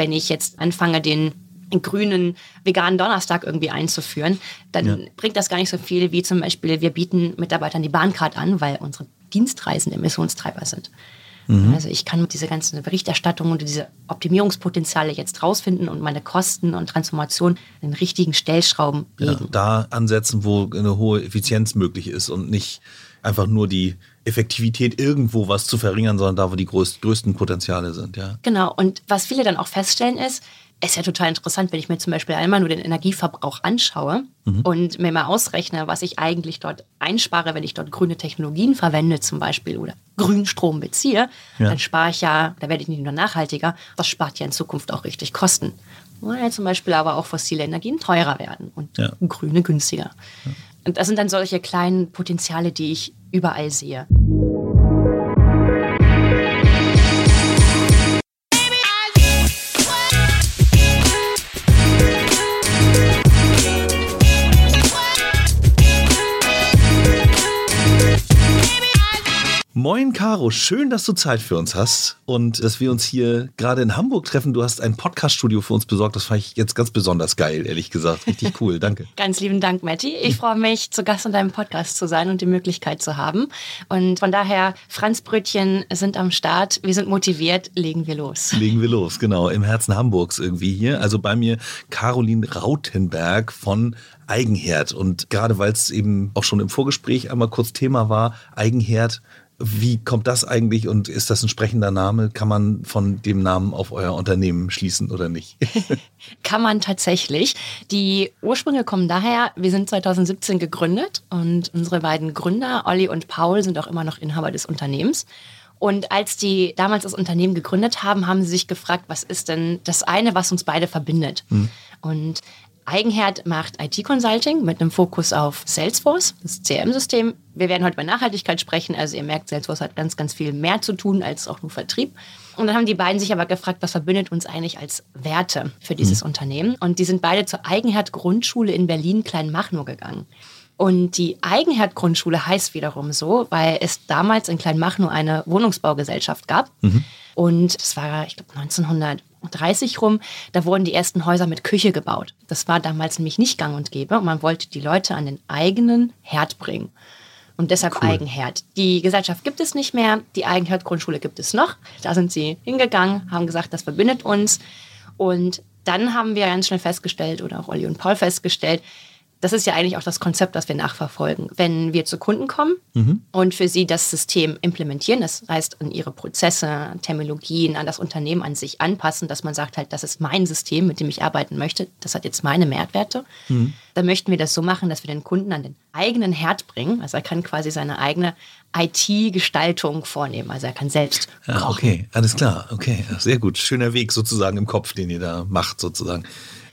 wenn ich jetzt anfange, den grünen veganen Donnerstag irgendwie einzuführen, dann ja. bringt das gar nicht so viel wie zum Beispiel, wir bieten Mitarbeitern die Bahncard an, weil unsere Dienstreisen Emissionstreiber sind. Mhm. Also ich kann diese ganzen Berichterstattungen und diese Optimierungspotenziale jetzt rausfinden und meine Kosten und Transformation in den richtigen Stellschrauben legen. Ja, da ansetzen, wo eine hohe Effizienz möglich ist und nicht einfach nur die Effektivität irgendwo was zu verringern, sondern da, wo die größten Potenziale sind. Ja. Genau. Und was viele dann auch feststellen ist, ist ja total interessant, wenn ich mir zum Beispiel einmal nur den Energieverbrauch anschaue mhm. und mir mal ausrechne, was ich eigentlich dort einspare, wenn ich dort grüne Technologien verwende zum Beispiel oder Grünstrom beziehe, ja. dann spare ich ja, da werde ich nicht nur nachhaltiger, das spart ja in Zukunft auch richtig Kosten. Weil zum Beispiel aber auch fossile Energien teurer werden und ja. grüne günstiger. Ja. Und das sind dann solche kleinen Potenziale, die ich überall sehe. Moin Caro, schön, dass du Zeit für uns hast und dass wir uns hier gerade in Hamburg treffen. Du hast ein Podcaststudio für uns besorgt. Das fand ich jetzt ganz besonders geil, ehrlich gesagt. Richtig cool, danke. ganz lieben Dank, Matti. Ich freue mich, zu Gast in deinem Podcast zu sein und die Möglichkeit zu haben. Und von daher, Franzbrötchen sind am Start. Wir sind motiviert. Legen wir los. Legen wir los, genau. Im Herzen Hamburgs irgendwie hier. Also bei mir Caroline Rautenberg von Eigenherd. Und gerade weil es eben auch schon im Vorgespräch einmal kurz Thema war, Eigenherd wie kommt das eigentlich und ist das ein sprechender Name? Kann man von dem Namen auf euer Unternehmen schließen oder nicht? Kann man tatsächlich. Die Ursprünge kommen daher, wir sind 2017 gegründet und unsere beiden Gründer, Olli und Paul, sind auch immer noch Inhaber des Unternehmens. Und als die damals das Unternehmen gegründet haben, haben sie sich gefragt, was ist denn das eine, was uns beide verbindet? Hm. Und Eigenherd macht IT-Consulting mit einem Fokus auf Salesforce, das CRM-System. Wir werden heute über Nachhaltigkeit sprechen. Also ihr merkt, Salesforce hat ganz, ganz viel mehr zu tun als auch nur Vertrieb. Und dann haben die beiden sich aber gefragt, was verbindet uns eigentlich als Werte für dieses mhm. Unternehmen? Und die sind beide zur Eigenherd-Grundschule in Berlin Kleinmachnow gegangen. Und die Eigenherd-Grundschule heißt wiederum so, weil es damals in Kleinmachnow eine Wohnungsbaugesellschaft gab. Mhm. Und das war, ich glaube, 1930 rum, da wurden die ersten Häuser mit Küche gebaut. Das war damals nämlich nicht gang und gäbe und man wollte die Leute an den eigenen Herd bringen. Und deshalb cool. Eigenherd. Die Gesellschaft gibt es nicht mehr, die Eigenherd-Grundschule gibt es noch. Da sind sie hingegangen, haben gesagt, das verbindet uns. Und dann haben wir ganz schnell festgestellt, oder auch Olli und Paul festgestellt, das ist ja eigentlich auch das Konzept, das wir nachverfolgen. Wenn wir zu Kunden kommen mhm. und für sie das System implementieren, das heißt an ihre Prozesse, Terminologien, an das Unternehmen an sich anpassen, dass man sagt halt, das ist mein System, mit dem ich arbeiten möchte, das hat jetzt meine Mehrwerte, mhm. dann möchten wir das so machen, dass wir den Kunden an den eigenen Herd bringen. Also er kann quasi seine eigene IT-Gestaltung vornehmen. Also er kann selbst. Ja, okay, alles klar. Okay, sehr gut. Schöner Weg sozusagen im Kopf, den ihr da macht sozusagen.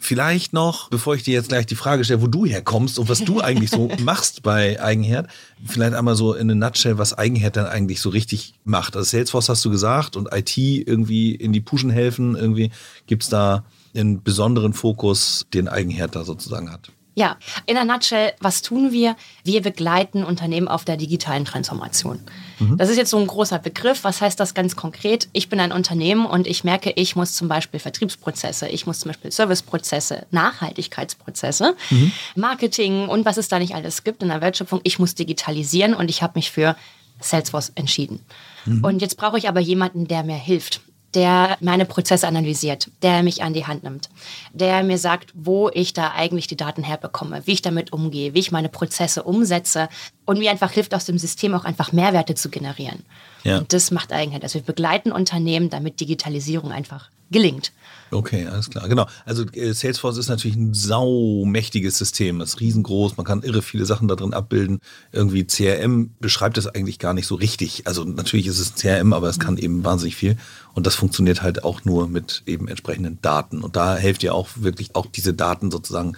Vielleicht noch, bevor ich dir jetzt gleich die Frage stelle, wo du herkommst und was du eigentlich so machst bei Eigenherd, vielleicht einmal so in a nutshell, was Eigenherd dann eigentlich so richtig macht. Also Salesforce hast du gesagt und IT irgendwie in die Puschen helfen. Irgendwie gibt es da einen besonderen Fokus, den Eigenherd da sozusagen hat. Ja, in a nutshell, was tun wir? Wir begleiten Unternehmen auf der digitalen Transformation. Mhm. Das ist jetzt so ein großer Begriff. Was heißt das ganz konkret? Ich bin ein Unternehmen und ich merke, ich muss zum Beispiel Vertriebsprozesse, ich muss zum Beispiel Serviceprozesse, Nachhaltigkeitsprozesse, mhm. Marketing und was es da nicht alles gibt in der Wertschöpfung. Ich muss digitalisieren und ich habe mich für Salesforce entschieden. Mhm. Und jetzt brauche ich aber jemanden, der mir hilft der meine Prozesse analysiert, der mich an die Hand nimmt, der mir sagt, wo ich da eigentlich die Daten herbekomme, wie ich damit umgehe, wie ich meine Prozesse umsetze und mir einfach hilft, aus dem System auch einfach Mehrwerte zu generieren. Ja. Und das macht Eigenheit. Also wir begleiten Unternehmen, damit Digitalisierung einfach gelingt. Okay, alles klar. Genau. Also äh, Salesforce ist natürlich ein saumächtiges System. Das ist riesengroß. Man kann irre viele Sachen da drin abbilden. Irgendwie CRM beschreibt das eigentlich gar nicht so richtig. Also natürlich ist es CRM, aber es kann eben wahnsinnig viel. Und das funktioniert halt auch nur mit eben entsprechenden Daten. Und da helft ihr auch wirklich auch diese Daten sozusagen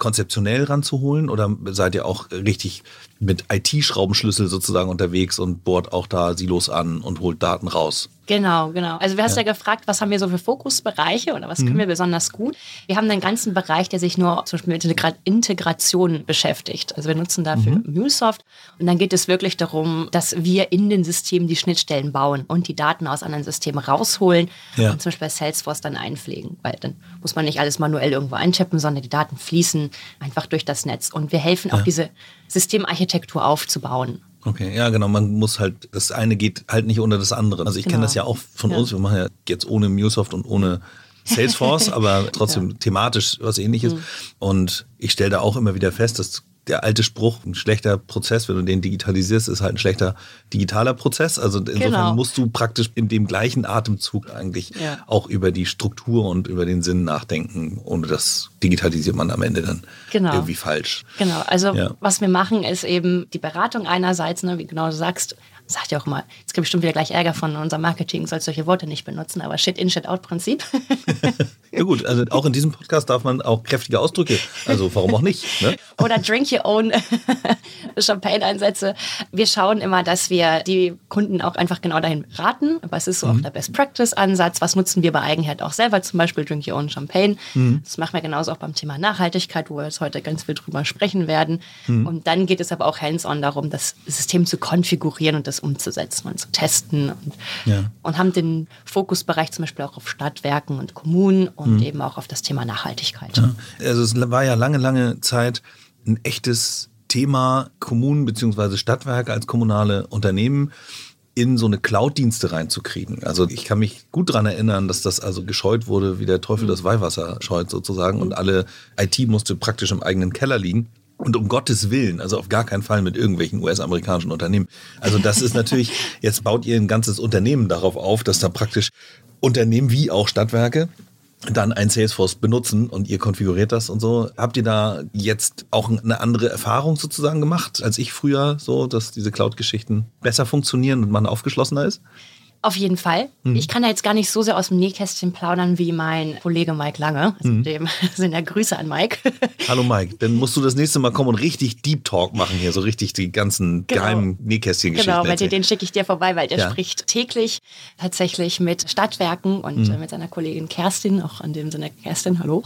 konzeptionell ranzuholen oder seid ihr auch richtig mit IT-Schraubenschlüssel sozusagen unterwegs und bohrt auch da Silos an und holt Daten raus? Genau, genau. Also du hast ja. ja gefragt, was haben wir so für Fokusbereiche oder was mhm. können wir besonders gut? Wir haben einen ganzen Bereich, der sich nur zum Beispiel mit Integration beschäftigt. Also wir nutzen dafür mhm. MuleSoft und dann geht es wirklich darum, dass wir in den Systemen die Schnittstellen bauen und die Daten aus anderen Systemen rausholen ja. und zum Beispiel bei Salesforce dann einpflegen, weil dann muss man nicht alles manuell irgendwo einchippen, sondern die Daten fließen einfach durch das Netz und wir helfen auch diese Systemarchitektur aufzubauen. Okay, ja, genau. Man muss halt, das eine geht halt nicht unter das andere. Also ich genau. kenne das ja auch von ja. uns. Wir machen ja jetzt ohne MuleSoft und ohne Salesforce, aber trotzdem ja. thematisch was ähnliches. Mhm. Und ich stelle da auch immer wieder fest, dass der alte Spruch, ein schlechter Prozess, wenn du den digitalisierst, ist halt ein schlechter digitaler Prozess. Also insofern genau. musst du praktisch in dem gleichen Atemzug eigentlich ja. auch über die Struktur und über den Sinn nachdenken. Ohne das digitalisiert man am Ende dann genau. irgendwie falsch. Genau, also ja. was wir machen, ist eben die Beratung einerseits, ne, wie genau du sagst, sagt ja auch mal, jetzt kriege ich bestimmt wieder gleich Ärger von unserem Marketing, soll solche Worte nicht benutzen, aber Shit in, Shit out Prinzip. ja gut, also auch in diesem Podcast darf man auch kräftige Ausdrücke, also warum auch nicht. Ne? Oder Drink Your Own Champagne-Einsätze. Wir schauen immer, dass wir die Kunden auch einfach genau dahin raten, was ist so mhm. auch der Best-Practice-Ansatz, was nutzen wir bei Eigenheit auch selber, zum Beispiel Drink Your Own Champagne. Mhm. Das machen wir genauso auch beim Thema Nachhaltigkeit, wo wir jetzt heute ganz viel drüber sprechen werden. Mhm. Und dann geht es aber auch hands-on darum, das System zu konfigurieren und das umzusetzen und zu testen und, ja. und haben den Fokusbereich zum Beispiel auch auf Stadtwerken und Kommunen und mhm. eben auch auf das Thema Nachhaltigkeit. Ja. Also es war ja lange, lange Zeit ein echtes Thema, Kommunen bzw. Stadtwerke als kommunale Unternehmen in so eine Cloud-Dienste reinzukriegen. Also ich kann mich gut daran erinnern, dass das also gescheut wurde, wie der Teufel mhm. das Weihwasser scheut sozusagen und alle IT musste praktisch im eigenen Keller liegen. Und um Gottes Willen, also auf gar keinen Fall mit irgendwelchen US-amerikanischen Unternehmen. Also das ist natürlich, jetzt baut ihr ein ganzes Unternehmen darauf auf, dass da praktisch Unternehmen wie auch Stadtwerke dann ein Salesforce benutzen und ihr konfiguriert das und so. Habt ihr da jetzt auch eine andere Erfahrung sozusagen gemacht als ich früher, so dass diese Cloud-Geschichten besser funktionieren und man aufgeschlossener ist? Auf jeden Fall. Mhm. Ich kann da jetzt gar nicht so sehr aus dem Nähkästchen plaudern wie mein Kollege Mike Lange. Also mhm. dem sind ja Grüße an Mike. Hallo Mike, dann musst du das nächste Mal kommen und richtig Deep Talk machen hier, so richtig die ganzen genau. geheimen Nähkästchen-Geschichten. Genau, weil den schicke ich dir vorbei, weil der ja. spricht täglich tatsächlich mit Stadtwerken und mhm. mit seiner Kollegin Kerstin, auch in dem Sinne Kerstin, hallo,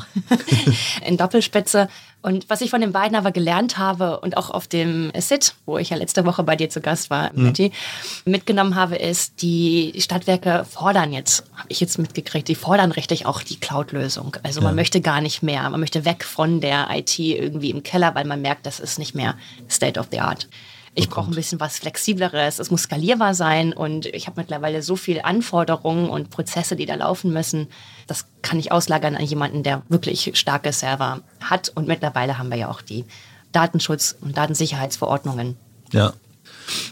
in Doppelspitze und was ich von den beiden aber gelernt habe und auch auf dem SIT, wo ich ja letzte Woche bei dir zu Gast war, mhm. Mitgenommen habe, ist, die Stadtwerke fordern jetzt, habe ich jetzt mitgekriegt, die fordern richtig auch die Cloud-Lösung. Also ja. man möchte gar nicht mehr, man möchte weg von der IT irgendwie im Keller, weil man merkt, das ist nicht mehr State of the Art. Ich brauche ein bisschen was Flexibleres, es muss skalierbar sein und ich habe mittlerweile so viele Anforderungen und Prozesse, die da laufen müssen. Das kann ich auslagern an jemanden, der wirklich starke Server hat. Und mittlerweile haben wir ja auch die Datenschutz- und Datensicherheitsverordnungen. Ja.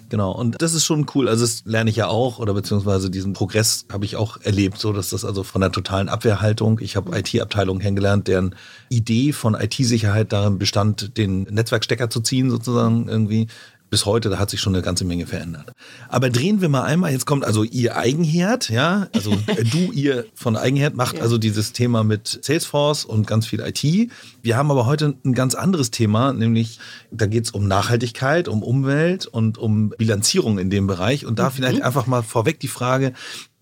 Genau, und das ist schon cool. Also, das lerne ich ja auch, oder beziehungsweise diesen Progress habe ich auch erlebt, so dass das also von der totalen Abwehrhaltung. Ich habe IT-Abteilungen kennengelernt, deren Idee von IT-Sicherheit darin bestand, den Netzwerkstecker zu ziehen, sozusagen irgendwie bis heute, da hat sich schon eine ganze Menge verändert. Aber drehen wir mal einmal, jetzt kommt also ihr Eigenherd, ja, also äh, du, ihr von Eigenherd macht ja. also dieses Thema mit Salesforce und ganz viel IT. Wir haben aber heute ein ganz anderes Thema, nämlich da geht es um Nachhaltigkeit, um Umwelt und um Bilanzierung in dem Bereich. Und da mhm. vielleicht einfach mal vorweg die Frage,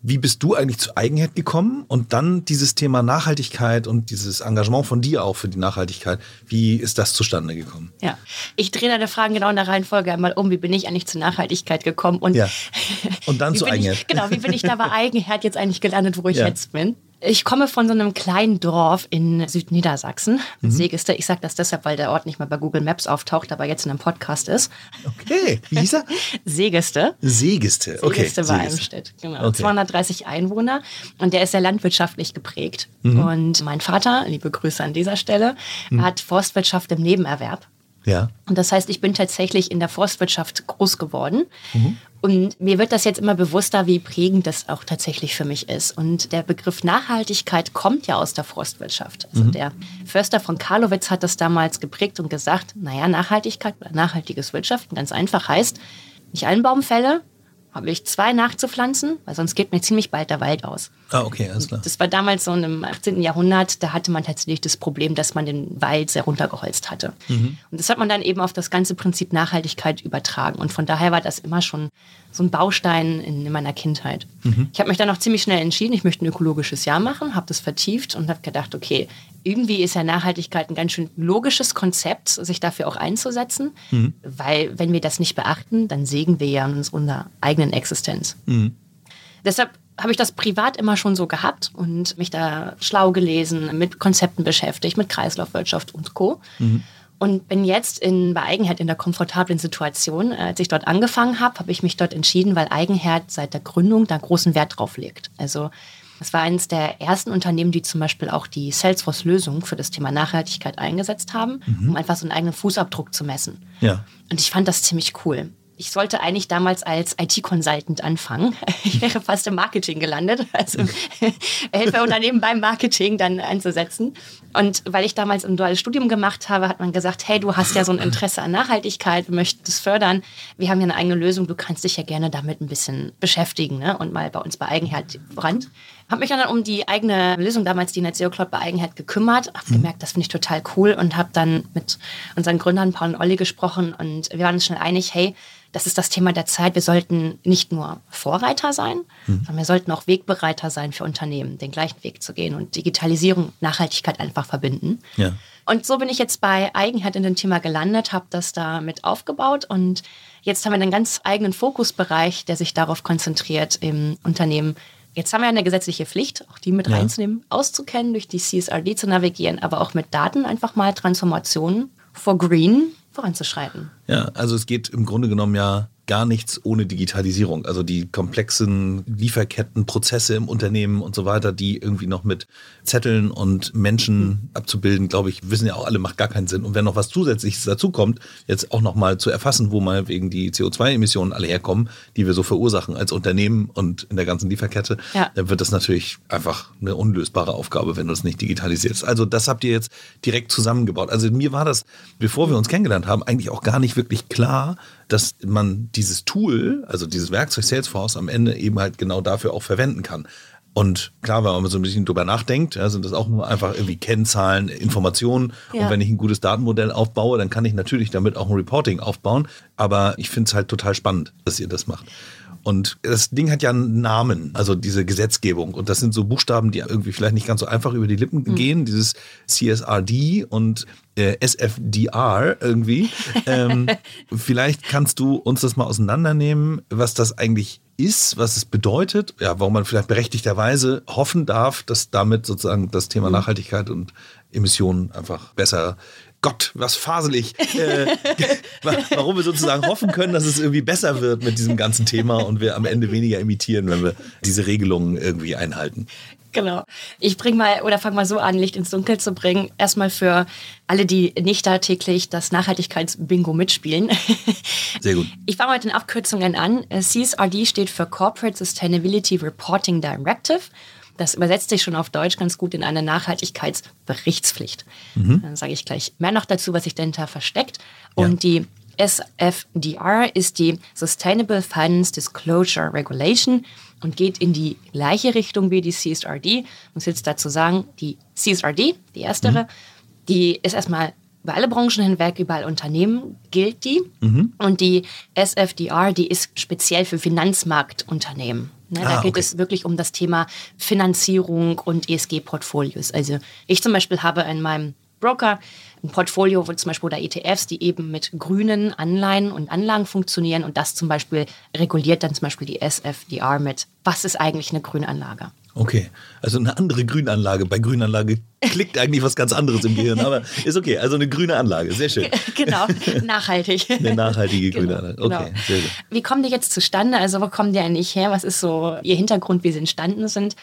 wie bist du eigentlich zu Eigenheit gekommen? Und dann dieses Thema Nachhaltigkeit und dieses Engagement von dir auch für die Nachhaltigkeit. Wie ist das zustande gekommen? Ja, ich drehe deine Fragen genau in der Reihenfolge einmal um. Wie bin ich eigentlich zur Nachhaltigkeit gekommen? Und, ja. und dann zu Eigenheit. Ich, genau, wie bin ich da bei Eigenheit jetzt eigentlich gelandet, wo ich ja. jetzt bin? Ich komme von so einem kleinen Dorf in Südniedersachsen, mhm. Segeste. Ich sage das deshalb, weil der Ort nicht mehr bei Google Maps auftaucht, aber jetzt in einem Podcast ist. Okay, wie hieß er? Segeste. Segeste, okay. Segeste bei Eibenstedt, genau. Okay. 230 Einwohner und der ist sehr landwirtschaftlich geprägt. Mhm. Und mein Vater, liebe Grüße an dieser Stelle, mhm. hat Forstwirtschaft im Nebenerwerb. Ja. Und das heißt, ich bin tatsächlich in der Forstwirtschaft groß geworden. Mhm. Und mir wird das jetzt immer bewusster, wie prägend das auch tatsächlich für mich ist. Und der Begriff Nachhaltigkeit kommt ja aus der Forstwirtschaft. Also mhm. der Förster von Karlowitz hat das damals geprägt und gesagt, naja, Nachhaltigkeit oder nachhaltiges Wirtschaften ganz einfach heißt, nicht einen Baum fälle, habe ich zwei nachzupflanzen, weil sonst geht mir ziemlich bald der Wald aus. Ah, okay, alles klar. Das war damals so im 18. Jahrhundert, da hatte man tatsächlich das Problem, dass man den Wald sehr runtergeholzt hatte. Mhm. Und das hat man dann eben auf das ganze Prinzip Nachhaltigkeit übertragen. Und von daher war das immer schon so ein Baustein in, in meiner Kindheit. Mhm. Ich habe mich dann auch ziemlich schnell entschieden, ich möchte ein ökologisches Jahr machen, habe das vertieft und habe gedacht, okay, irgendwie ist ja Nachhaltigkeit ein ganz schön logisches Konzept, sich dafür auch einzusetzen, mhm. weil wenn wir das nicht beachten, dann sägen wir ja in unserer eigenen Existenz. Mhm. Deshalb habe ich das privat immer schon so gehabt und mich da schlau gelesen, mit Konzepten beschäftigt, mit Kreislaufwirtschaft und Co. Und bin jetzt in, bei Eigenherd in der komfortablen Situation. Als ich dort angefangen habe, habe ich mich dort entschieden, weil Eigenherd seit der Gründung da großen Wert drauf legt. Also es war eines der ersten Unternehmen, die zum Beispiel auch die Salesforce-Lösung für das Thema Nachhaltigkeit eingesetzt haben, mhm. um einfach so einen eigenen Fußabdruck zu messen. Ja. Und ich fand das ziemlich cool ich sollte eigentlich damals als IT-Consultant anfangen. Ich wäre fast im Marketing gelandet, also Helferunternehmen beim Marketing dann einzusetzen. Und weil ich damals ein duales Studium gemacht habe, hat man gesagt, hey, du hast ja so ein Interesse an Nachhaltigkeit, möchtest es fördern. Wir haben ja eine eigene Lösung, du kannst dich ja gerne damit ein bisschen beschäftigen ne? und mal bei uns bei Eigenherd voran. Habe mich dann um die eigene Lösung, damals die Net Zero Cloud bei Eigenheit gekümmert, habe mhm. gemerkt, das finde ich total cool und habe dann mit unseren Gründern Paul und Olli gesprochen und wir waren uns schnell einig, hey, das ist das Thema der Zeit. Wir sollten nicht nur Vorreiter sein, mhm. sondern wir sollten auch Wegbereiter sein für Unternehmen, den gleichen Weg zu gehen und Digitalisierung, Nachhaltigkeit einfach verbinden. Ja. Und so bin ich jetzt bei Eigenheit in dem Thema gelandet, habe das da mit aufgebaut und jetzt haben wir einen ganz eigenen Fokusbereich, der sich darauf konzentriert, im Unternehmen Jetzt haben wir eine gesetzliche Pflicht, auch die mit ja. reinzunehmen, auszukennen, durch die CSRD zu navigieren, aber auch mit Daten einfach mal Transformationen for Green voranzuschreiten. Ja, also es geht im Grunde genommen ja gar nichts ohne Digitalisierung. Also die komplexen Lieferkettenprozesse im Unternehmen und so weiter, die irgendwie noch mit Zetteln und Menschen abzubilden, glaube ich, wissen ja auch alle, macht gar keinen Sinn. Und wenn noch was Zusätzliches dazukommt, jetzt auch nochmal zu erfassen, wo mal wegen die CO2-Emissionen alle herkommen, die wir so verursachen als Unternehmen und in der ganzen Lieferkette, ja. dann wird das natürlich einfach eine unlösbare Aufgabe, wenn du es nicht digitalisierst. Also das habt ihr jetzt direkt zusammengebaut. Also mir war das, bevor wir uns kennengelernt haben, eigentlich auch gar nicht wirklich klar, dass man dieses Tool, also dieses Werkzeug Salesforce am Ende eben halt genau dafür auch verwenden kann. Und klar, wenn man so ein bisschen drüber nachdenkt, ja, sind das auch nur einfach irgendwie Kennzahlen, Informationen. Ja. Und wenn ich ein gutes Datenmodell aufbaue, dann kann ich natürlich damit auch ein Reporting aufbauen. Aber ich finde es halt total spannend, dass ihr das macht. Und das Ding hat ja einen Namen, also diese Gesetzgebung. Und das sind so Buchstaben, die irgendwie vielleicht nicht ganz so einfach über die Lippen mhm. gehen. Dieses CSRD und äh, SFDR irgendwie. ähm, vielleicht kannst du uns das mal auseinandernehmen, was das eigentlich ist, was es bedeutet, ja, warum man vielleicht berechtigterweise hoffen darf, dass damit sozusagen das Thema mhm. Nachhaltigkeit und Emissionen einfach besser Gott, was faselig, äh, warum wir sozusagen hoffen können, dass es irgendwie besser wird mit diesem ganzen Thema und wir am Ende weniger imitieren, wenn wir diese Regelungen irgendwie einhalten. Genau. Ich bringe mal oder fange mal so an, Licht ins Dunkel zu bringen. Erstmal für alle, die nicht da täglich das Nachhaltigkeitsbingo mitspielen. Sehr gut. Ich fange mit den Abkürzungen an. CSRD steht für Corporate Sustainability Reporting Directive. Das übersetzt sich schon auf Deutsch ganz gut in eine Nachhaltigkeitsberichtspflicht. Mhm. Dann sage ich gleich mehr noch dazu, was sich dahinter versteckt. Und ja. die SFDR ist die Sustainable Finance Disclosure Regulation und geht in die gleiche Richtung wie die CSRD. Ich muss jetzt dazu sagen, die CSRD, die erstere, mhm. die ist erstmal über alle Branchen hinweg, über alle Unternehmen gilt die. Mhm. Und die SFDR, die ist speziell für Finanzmarktunternehmen. Ne, da ah, geht okay. es wirklich um das Thema Finanzierung und ESG-Portfolios. Also ich zum Beispiel habe in meinem Broker ein Portfolio, wo zum Beispiel oder ETFs, die eben mit grünen Anleihen und Anlagen funktionieren und das zum Beispiel reguliert dann zum Beispiel die SFDR mit, was ist eigentlich eine Grünanlage? Okay, also eine andere Grünanlage. Bei Grünanlage klickt eigentlich was ganz anderes im Gehirn, aber ist okay. Also eine grüne Anlage, sehr schön. Genau, nachhaltig. Eine nachhaltige grüne Anlage. Okay, genau. sehr gut. Wie kommen die jetzt zustande? Also wo kommen die eigentlich her? Was ist so ihr Hintergrund, wie sie entstanden sind?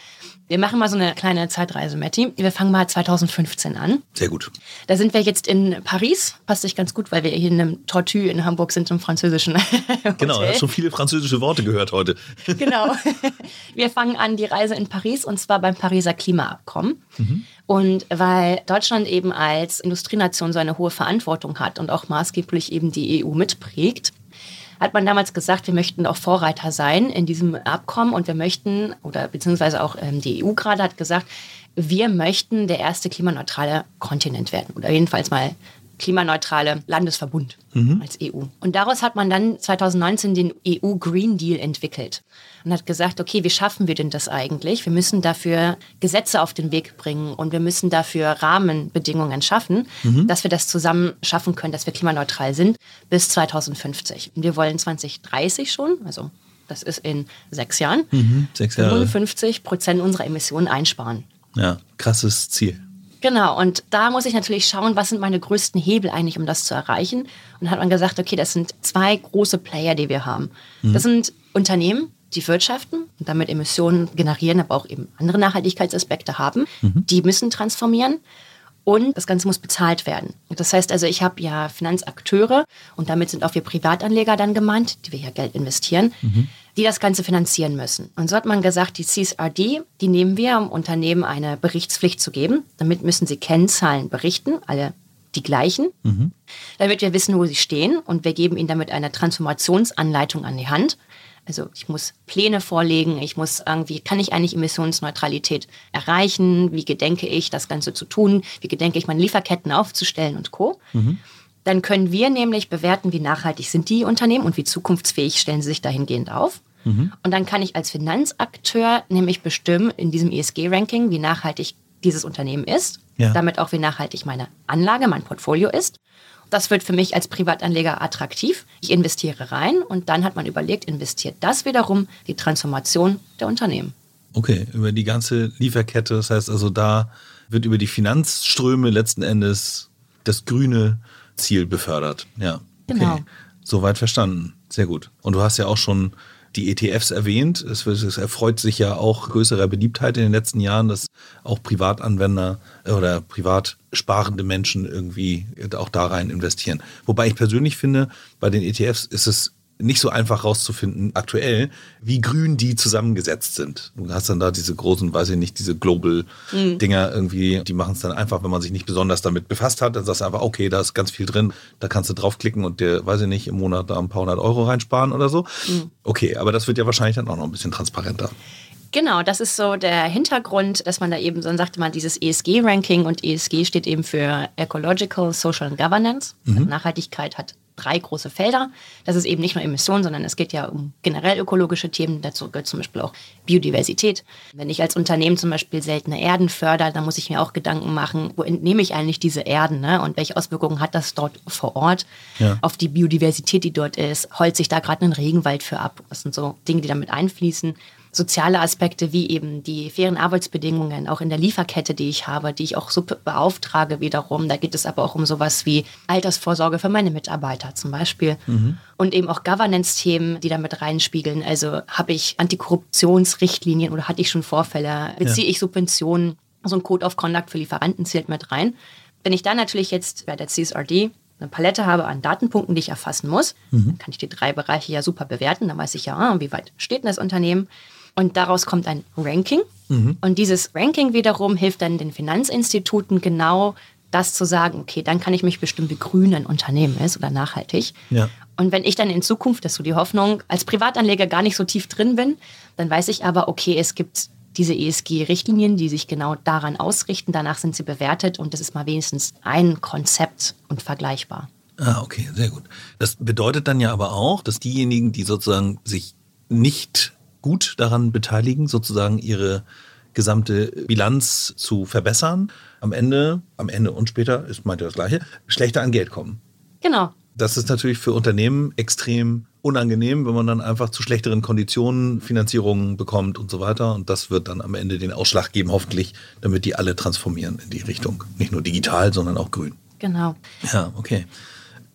Wir machen mal so eine kleine Zeitreise, Matti. Wir fangen mal 2015 an. Sehr gut. Da sind wir jetzt in Paris. Passt sich ganz gut, weil wir hier in einem Tortue in Hamburg sind, im französischen Hotel. Genau, du hast schon viele französische Worte gehört heute. Genau. Wir fangen an die Reise in Paris und zwar beim Pariser Klimaabkommen. Mhm. Und weil Deutschland eben als Industrienation so eine hohe Verantwortung hat und auch maßgeblich eben die EU mitprägt, hat man damals gesagt, wir möchten auch Vorreiter sein in diesem Abkommen und wir möchten, oder beziehungsweise auch ähm, die EU gerade hat gesagt, wir möchten der erste klimaneutrale Kontinent werden oder jedenfalls mal klimaneutrale Landesverbund mhm. als EU. Und daraus hat man dann 2019 den EU Green Deal entwickelt und hat gesagt, okay, wie schaffen wir denn das eigentlich? Wir müssen dafür Gesetze auf den Weg bringen und wir müssen dafür Rahmenbedingungen schaffen, mhm. dass wir das zusammen schaffen können, dass wir klimaneutral sind bis 2050. Und wir wollen 2030 schon, also das ist in sechs Jahren, mhm, sechs Jahre. 55 Prozent unserer Emissionen einsparen. Ja, krasses Ziel. Genau, und da muss ich natürlich schauen, was sind meine größten Hebel eigentlich, um das zu erreichen. Und dann hat man gesagt, okay, das sind zwei große Player, die wir haben. Mhm. Das sind Unternehmen, die wirtschaften und damit Emissionen generieren, aber auch eben andere Nachhaltigkeitsaspekte haben. Mhm. Die müssen transformieren und das Ganze muss bezahlt werden. Das heißt also, ich habe ja Finanzakteure und damit sind auch wir Privatanleger dann gemeint, die wir ja Geld investieren, mhm. die das Ganze finanzieren müssen. Und so hat man gesagt, die CSRD, die nehmen wir, um Unternehmen eine Berichtspflicht zu geben. Damit müssen sie Kennzahlen berichten, alle die gleichen, mhm. damit wir wissen, wo sie stehen und wir geben ihnen damit eine Transformationsanleitung an die Hand. Also ich muss Pläne vorlegen, ich muss irgendwie, kann ich eigentlich Emissionsneutralität erreichen? Wie gedenke ich, das Ganze zu tun? Wie gedenke ich, meine Lieferketten aufzustellen und Co. Mhm. Dann können wir nämlich bewerten, wie nachhaltig sind die Unternehmen und wie zukunftsfähig stellen sie sich dahingehend auf. Mhm. Und dann kann ich als Finanzakteur nämlich bestimmen in diesem ESG-Ranking, wie nachhaltig dieses Unternehmen ist, ja. damit auch wie nachhaltig meine Anlage, mein Portfolio ist. Das wird für mich als Privatanleger attraktiv. Ich investiere rein und dann hat man überlegt, investiert das wiederum die Transformation der Unternehmen. Okay, über die ganze Lieferkette. Das heißt also, da wird über die Finanzströme letzten Endes das grüne Ziel befördert. Ja. Okay. Genau. Soweit verstanden. Sehr gut. Und du hast ja auch schon die ETFs erwähnt. Es, es, erfreut sich ja auch größerer Beliebtheit in den letzten Jahren, dass auch Privatanwender oder privat sparende Menschen irgendwie auch da rein investieren. Wobei ich persönlich finde, bei den ETFs ist es nicht so einfach rauszufinden, aktuell, wie grün die zusammengesetzt sind. Du hast dann da diese großen, weiß ich nicht, diese Global-Dinger mhm. irgendwie, die machen es dann einfach, wenn man sich nicht besonders damit befasst hat, dann sagst du einfach, okay, da ist ganz viel drin, da kannst du draufklicken und dir, weiß ich nicht, im Monat da ein paar hundert Euro reinsparen oder so. Mhm. Okay, aber das wird ja wahrscheinlich dann auch noch ein bisschen transparenter. Genau, das ist so der Hintergrund, dass man da eben, so sagte man, dieses ESG-Ranking und ESG steht eben für Ecological, Social and Governance. Mhm. Nachhaltigkeit hat drei große Felder. Das ist eben nicht nur Emissionen, sondern es geht ja um generell ökologische Themen. Dazu gehört zum Beispiel auch Biodiversität. Wenn ich als Unternehmen zum Beispiel seltene Erden fördere, dann muss ich mir auch Gedanken machen, wo entnehme ich eigentlich diese Erden ne? und welche Auswirkungen hat das dort vor Ort ja. auf die Biodiversität, die dort ist. Holze ich da gerade einen Regenwald für ab? Das sind so Dinge, die damit einfließen soziale Aspekte wie eben die fairen Arbeitsbedingungen, auch in der Lieferkette, die ich habe, die ich auch so beauftrage wiederum. Da geht es aber auch um sowas wie Altersvorsorge für meine Mitarbeiter zum Beispiel. Mhm. Und eben auch Governance-Themen, die damit reinspiegeln. Also habe ich Antikorruptionsrichtlinien oder hatte ich schon Vorfälle? Beziehe ja. ich Subventionen? So ein Code of Conduct für Lieferanten zählt mit rein. Wenn ich dann natürlich jetzt bei der CSRD eine Palette habe an Datenpunkten, die ich erfassen muss, mhm. dann kann ich die drei Bereiche ja super bewerten. Dann weiß ich ja, ah, wie weit steht denn das Unternehmen. Und daraus kommt ein Ranking. Mhm. Und dieses Ranking wiederum hilft dann den Finanzinstituten genau das zu sagen, okay, dann kann ich mich bestimmen, wie grün ein Unternehmen ist oder nachhaltig. Ja. Und wenn ich dann in Zukunft, das ist so die Hoffnung, als Privatanleger gar nicht so tief drin bin, dann weiß ich aber, okay, es gibt diese ESG-Richtlinien, die sich genau daran ausrichten. Danach sind sie bewertet und das ist mal wenigstens ein Konzept und vergleichbar. Ah, okay, sehr gut. Das bedeutet dann ja aber auch, dass diejenigen, die sozusagen sich nicht gut daran beteiligen, sozusagen ihre gesamte Bilanz zu verbessern, am Ende, am Ende und später, ist meint das Gleiche, schlechter an Geld kommen. Genau. Das ist natürlich für Unternehmen extrem unangenehm, wenn man dann einfach zu schlechteren Konditionen Finanzierungen bekommt und so weiter. Und das wird dann am Ende den Ausschlag geben, hoffentlich, damit die alle transformieren in die Richtung. Nicht nur digital, sondern auch grün. Genau. Ja, okay.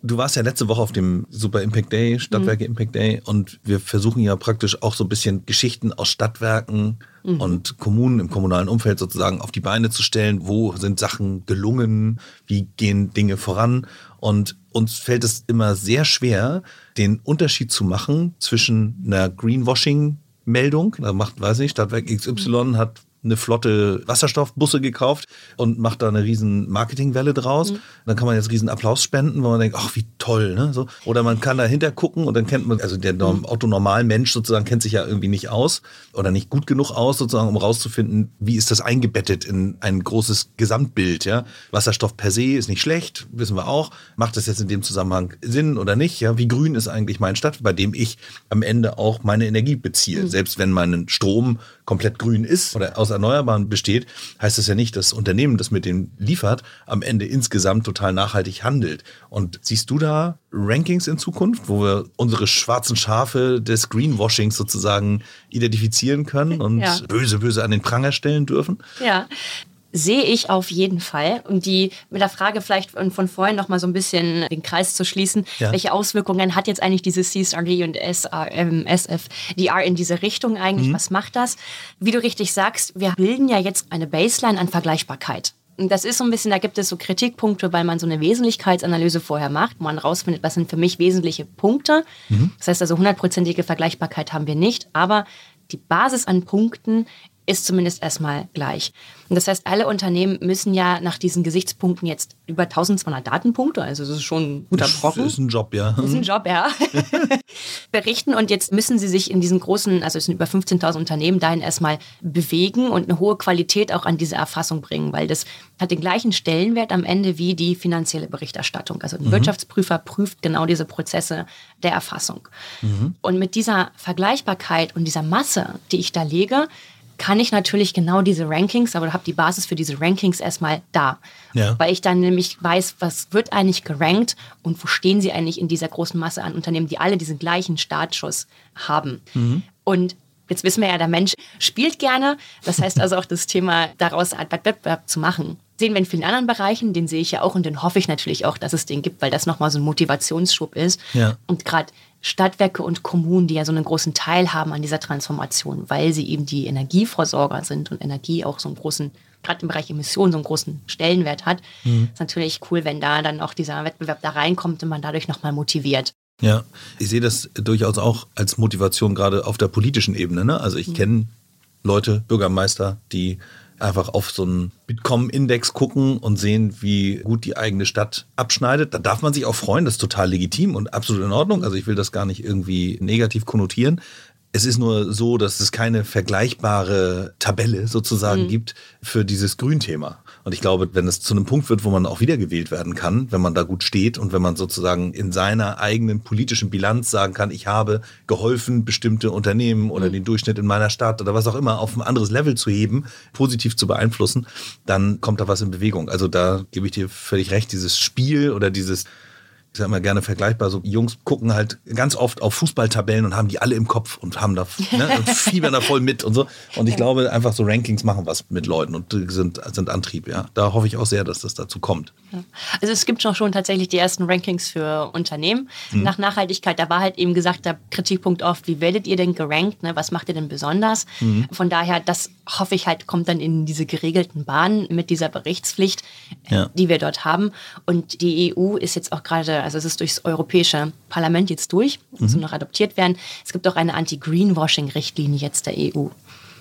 Du warst ja letzte Woche auf dem Super Impact Day, Stadtwerke mhm. Impact Day, und wir versuchen ja praktisch auch so ein bisschen Geschichten aus Stadtwerken mhm. und Kommunen im kommunalen Umfeld sozusagen auf die Beine zu stellen. Wo sind Sachen gelungen? Wie gehen Dinge voran? Und uns fällt es immer sehr schwer, den Unterschied zu machen zwischen einer Greenwashing Meldung, da macht, weiß nicht, Stadtwerk XY hat eine Flotte Wasserstoffbusse gekauft und macht da eine riesen Marketingwelle draus. Mhm. Dann kann man jetzt riesen Applaus spenden, wo man denkt, ach, wie toll, ne? So. Oder man kann dahinter gucken und dann kennt man, also der mhm. Otto Mensch sozusagen kennt sich ja irgendwie nicht aus oder nicht gut genug aus, sozusagen, um rauszufinden, wie ist das eingebettet in ein großes Gesamtbild, ja? Wasserstoff per se ist nicht schlecht, wissen wir auch. Macht das jetzt in dem Zusammenhang Sinn oder nicht? Ja? Wie grün ist eigentlich mein Stadt, bei dem ich am Ende auch meine Energie beziehe? Mhm. Selbst wenn mein Strom komplett grün ist oder aus Erneuerbaren besteht, heißt das ja nicht, dass das Unternehmen, das mit dem liefert, am Ende insgesamt total nachhaltig handelt. Und siehst du da Rankings in Zukunft, wo wir unsere schwarzen Schafe des Greenwashings sozusagen identifizieren können und ja. böse, böse an den Pranger stellen dürfen? Ja, sehe ich auf jeden Fall. Und die mit der Frage vielleicht von vorhin noch mal so ein bisschen den Kreis zu schließen, ja. welche Auswirkungen hat jetzt eigentlich diese CSRD und SFDR in diese Richtung eigentlich? Mhm. Was macht das? Wie du richtig sagst, wir bilden ja jetzt eine Baseline an Vergleichbarkeit. Und das ist so ein bisschen, da gibt es so Kritikpunkte, weil man so eine Wesentlichkeitsanalyse vorher macht, wo man rausfindet, was sind für mich wesentliche Punkte. Mhm. Das heißt also, hundertprozentige Vergleichbarkeit haben wir nicht, aber die Basis an Punkten ist zumindest erstmal gleich. Und das heißt, alle Unternehmen müssen ja nach diesen Gesichtspunkten jetzt über 1200 Datenpunkte, also das ist schon ein guter Brocken. Das ist ein Job, ja. Das ist ein Job, ja. berichten und jetzt müssen sie sich in diesen großen, also es sind über 15.000 Unternehmen, dahin erstmal bewegen und eine hohe Qualität auch an diese Erfassung bringen, weil das hat den gleichen Stellenwert am Ende wie die finanzielle Berichterstattung. Also ein mhm. Wirtschaftsprüfer prüft genau diese Prozesse der Erfassung. Mhm. Und mit dieser Vergleichbarkeit und dieser Masse, die ich da lege, kann ich natürlich genau diese Rankings, aber habe die Basis für diese Rankings erstmal da. Ja. Weil ich dann nämlich weiß, was wird eigentlich gerankt und wo stehen sie eigentlich in dieser großen Masse an Unternehmen, die alle diesen gleichen Startschuss haben. Mhm. Und jetzt wissen wir ja, der Mensch spielt gerne. Das heißt also auch das Thema, daraus einen Wettbewerb zu machen. Sehen wir in vielen anderen Bereichen, den sehe ich ja auch und den hoffe ich natürlich auch, dass es den gibt, weil das nochmal so ein Motivationsschub ist. Ja. Und gerade Stadtwerke und Kommunen, die ja so einen großen Teil haben an dieser Transformation, weil sie eben die Energieversorger sind und Energie auch so einen großen, gerade im Bereich Emissionen, so einen großen Stellenwert hat, mhm. ist natürlich cool, wenn da dann auch dieser Wettbewerb da reinkommt und man dadurch nochmal motiviert. Ja, ich sehe das durchaus auch als Motivation gerade auf der politischen Ebene. Ne? Also ich mhm. kenne Leute, Bürgermeister, die einfach auf so einen Bitkom-Index gucken und sehen, wie gut die eigene Stadt abschneidet. Da darf man sich auch freuen, das ist total legitim und absolut in Ordnung. Also ich will das gar nicht irgendwie negativ konnotieren. Es ist nur so, dass es keine vergleichbare Tabelle sozusagen mhm. gibt für dieses Grünthema. Und ich glaube, wenn es zu einem Punkt wird, wo man auch wiedergewählt werden kann, wenn man da gut steht und wenn man sozusagen in seiner eigenen politischen Bilanz sagen kann, ich habe geholfen, bestimmte Unternehmen oder mhm. den Durchschnitt in meiner Stadt oder was auch immer auf ein anderes Level zu heben, positiv zu beeinflussen, dann kommt da was in Bewegung. Also da gebe ich dir völlig recht, dieses Spiel oder dieses ich sag mal gerne vergleichbar, so Jungs gucken halt ganz oft auf Fußballtabellen und haben die alle im Kopf und haben da, ne, fiebern da voll mit und so. Und ich glaube, einfach so Rankings machen was mit Leuten und sind, sind Antrieb, ja. Da hoffe ich auch sehr, dass das dazu kommt. Also es gibt schon tatsächlich die ersten Rankings für Unternehmen mhm. nach Nachhaltigkeit. Da war halt eben gesagt, der Kritikpunkt oft, wie werdet ihr denn gerankt, ne? was macht ihr denn besonders? Mhm. Von daher, das hoffe ich halt, kommt dann in diese geregelten Bahnen mit dieser Berichtspflicht, ja. die wir dort haben. Und die EU ist jetzt auch gerade also es ist durchs Europäische Parlament jetzt durch, muss mhm. noch adoptiert werden. Es gibt auch eine Anti-Greenwashing-Richtlinie jetzt der EU.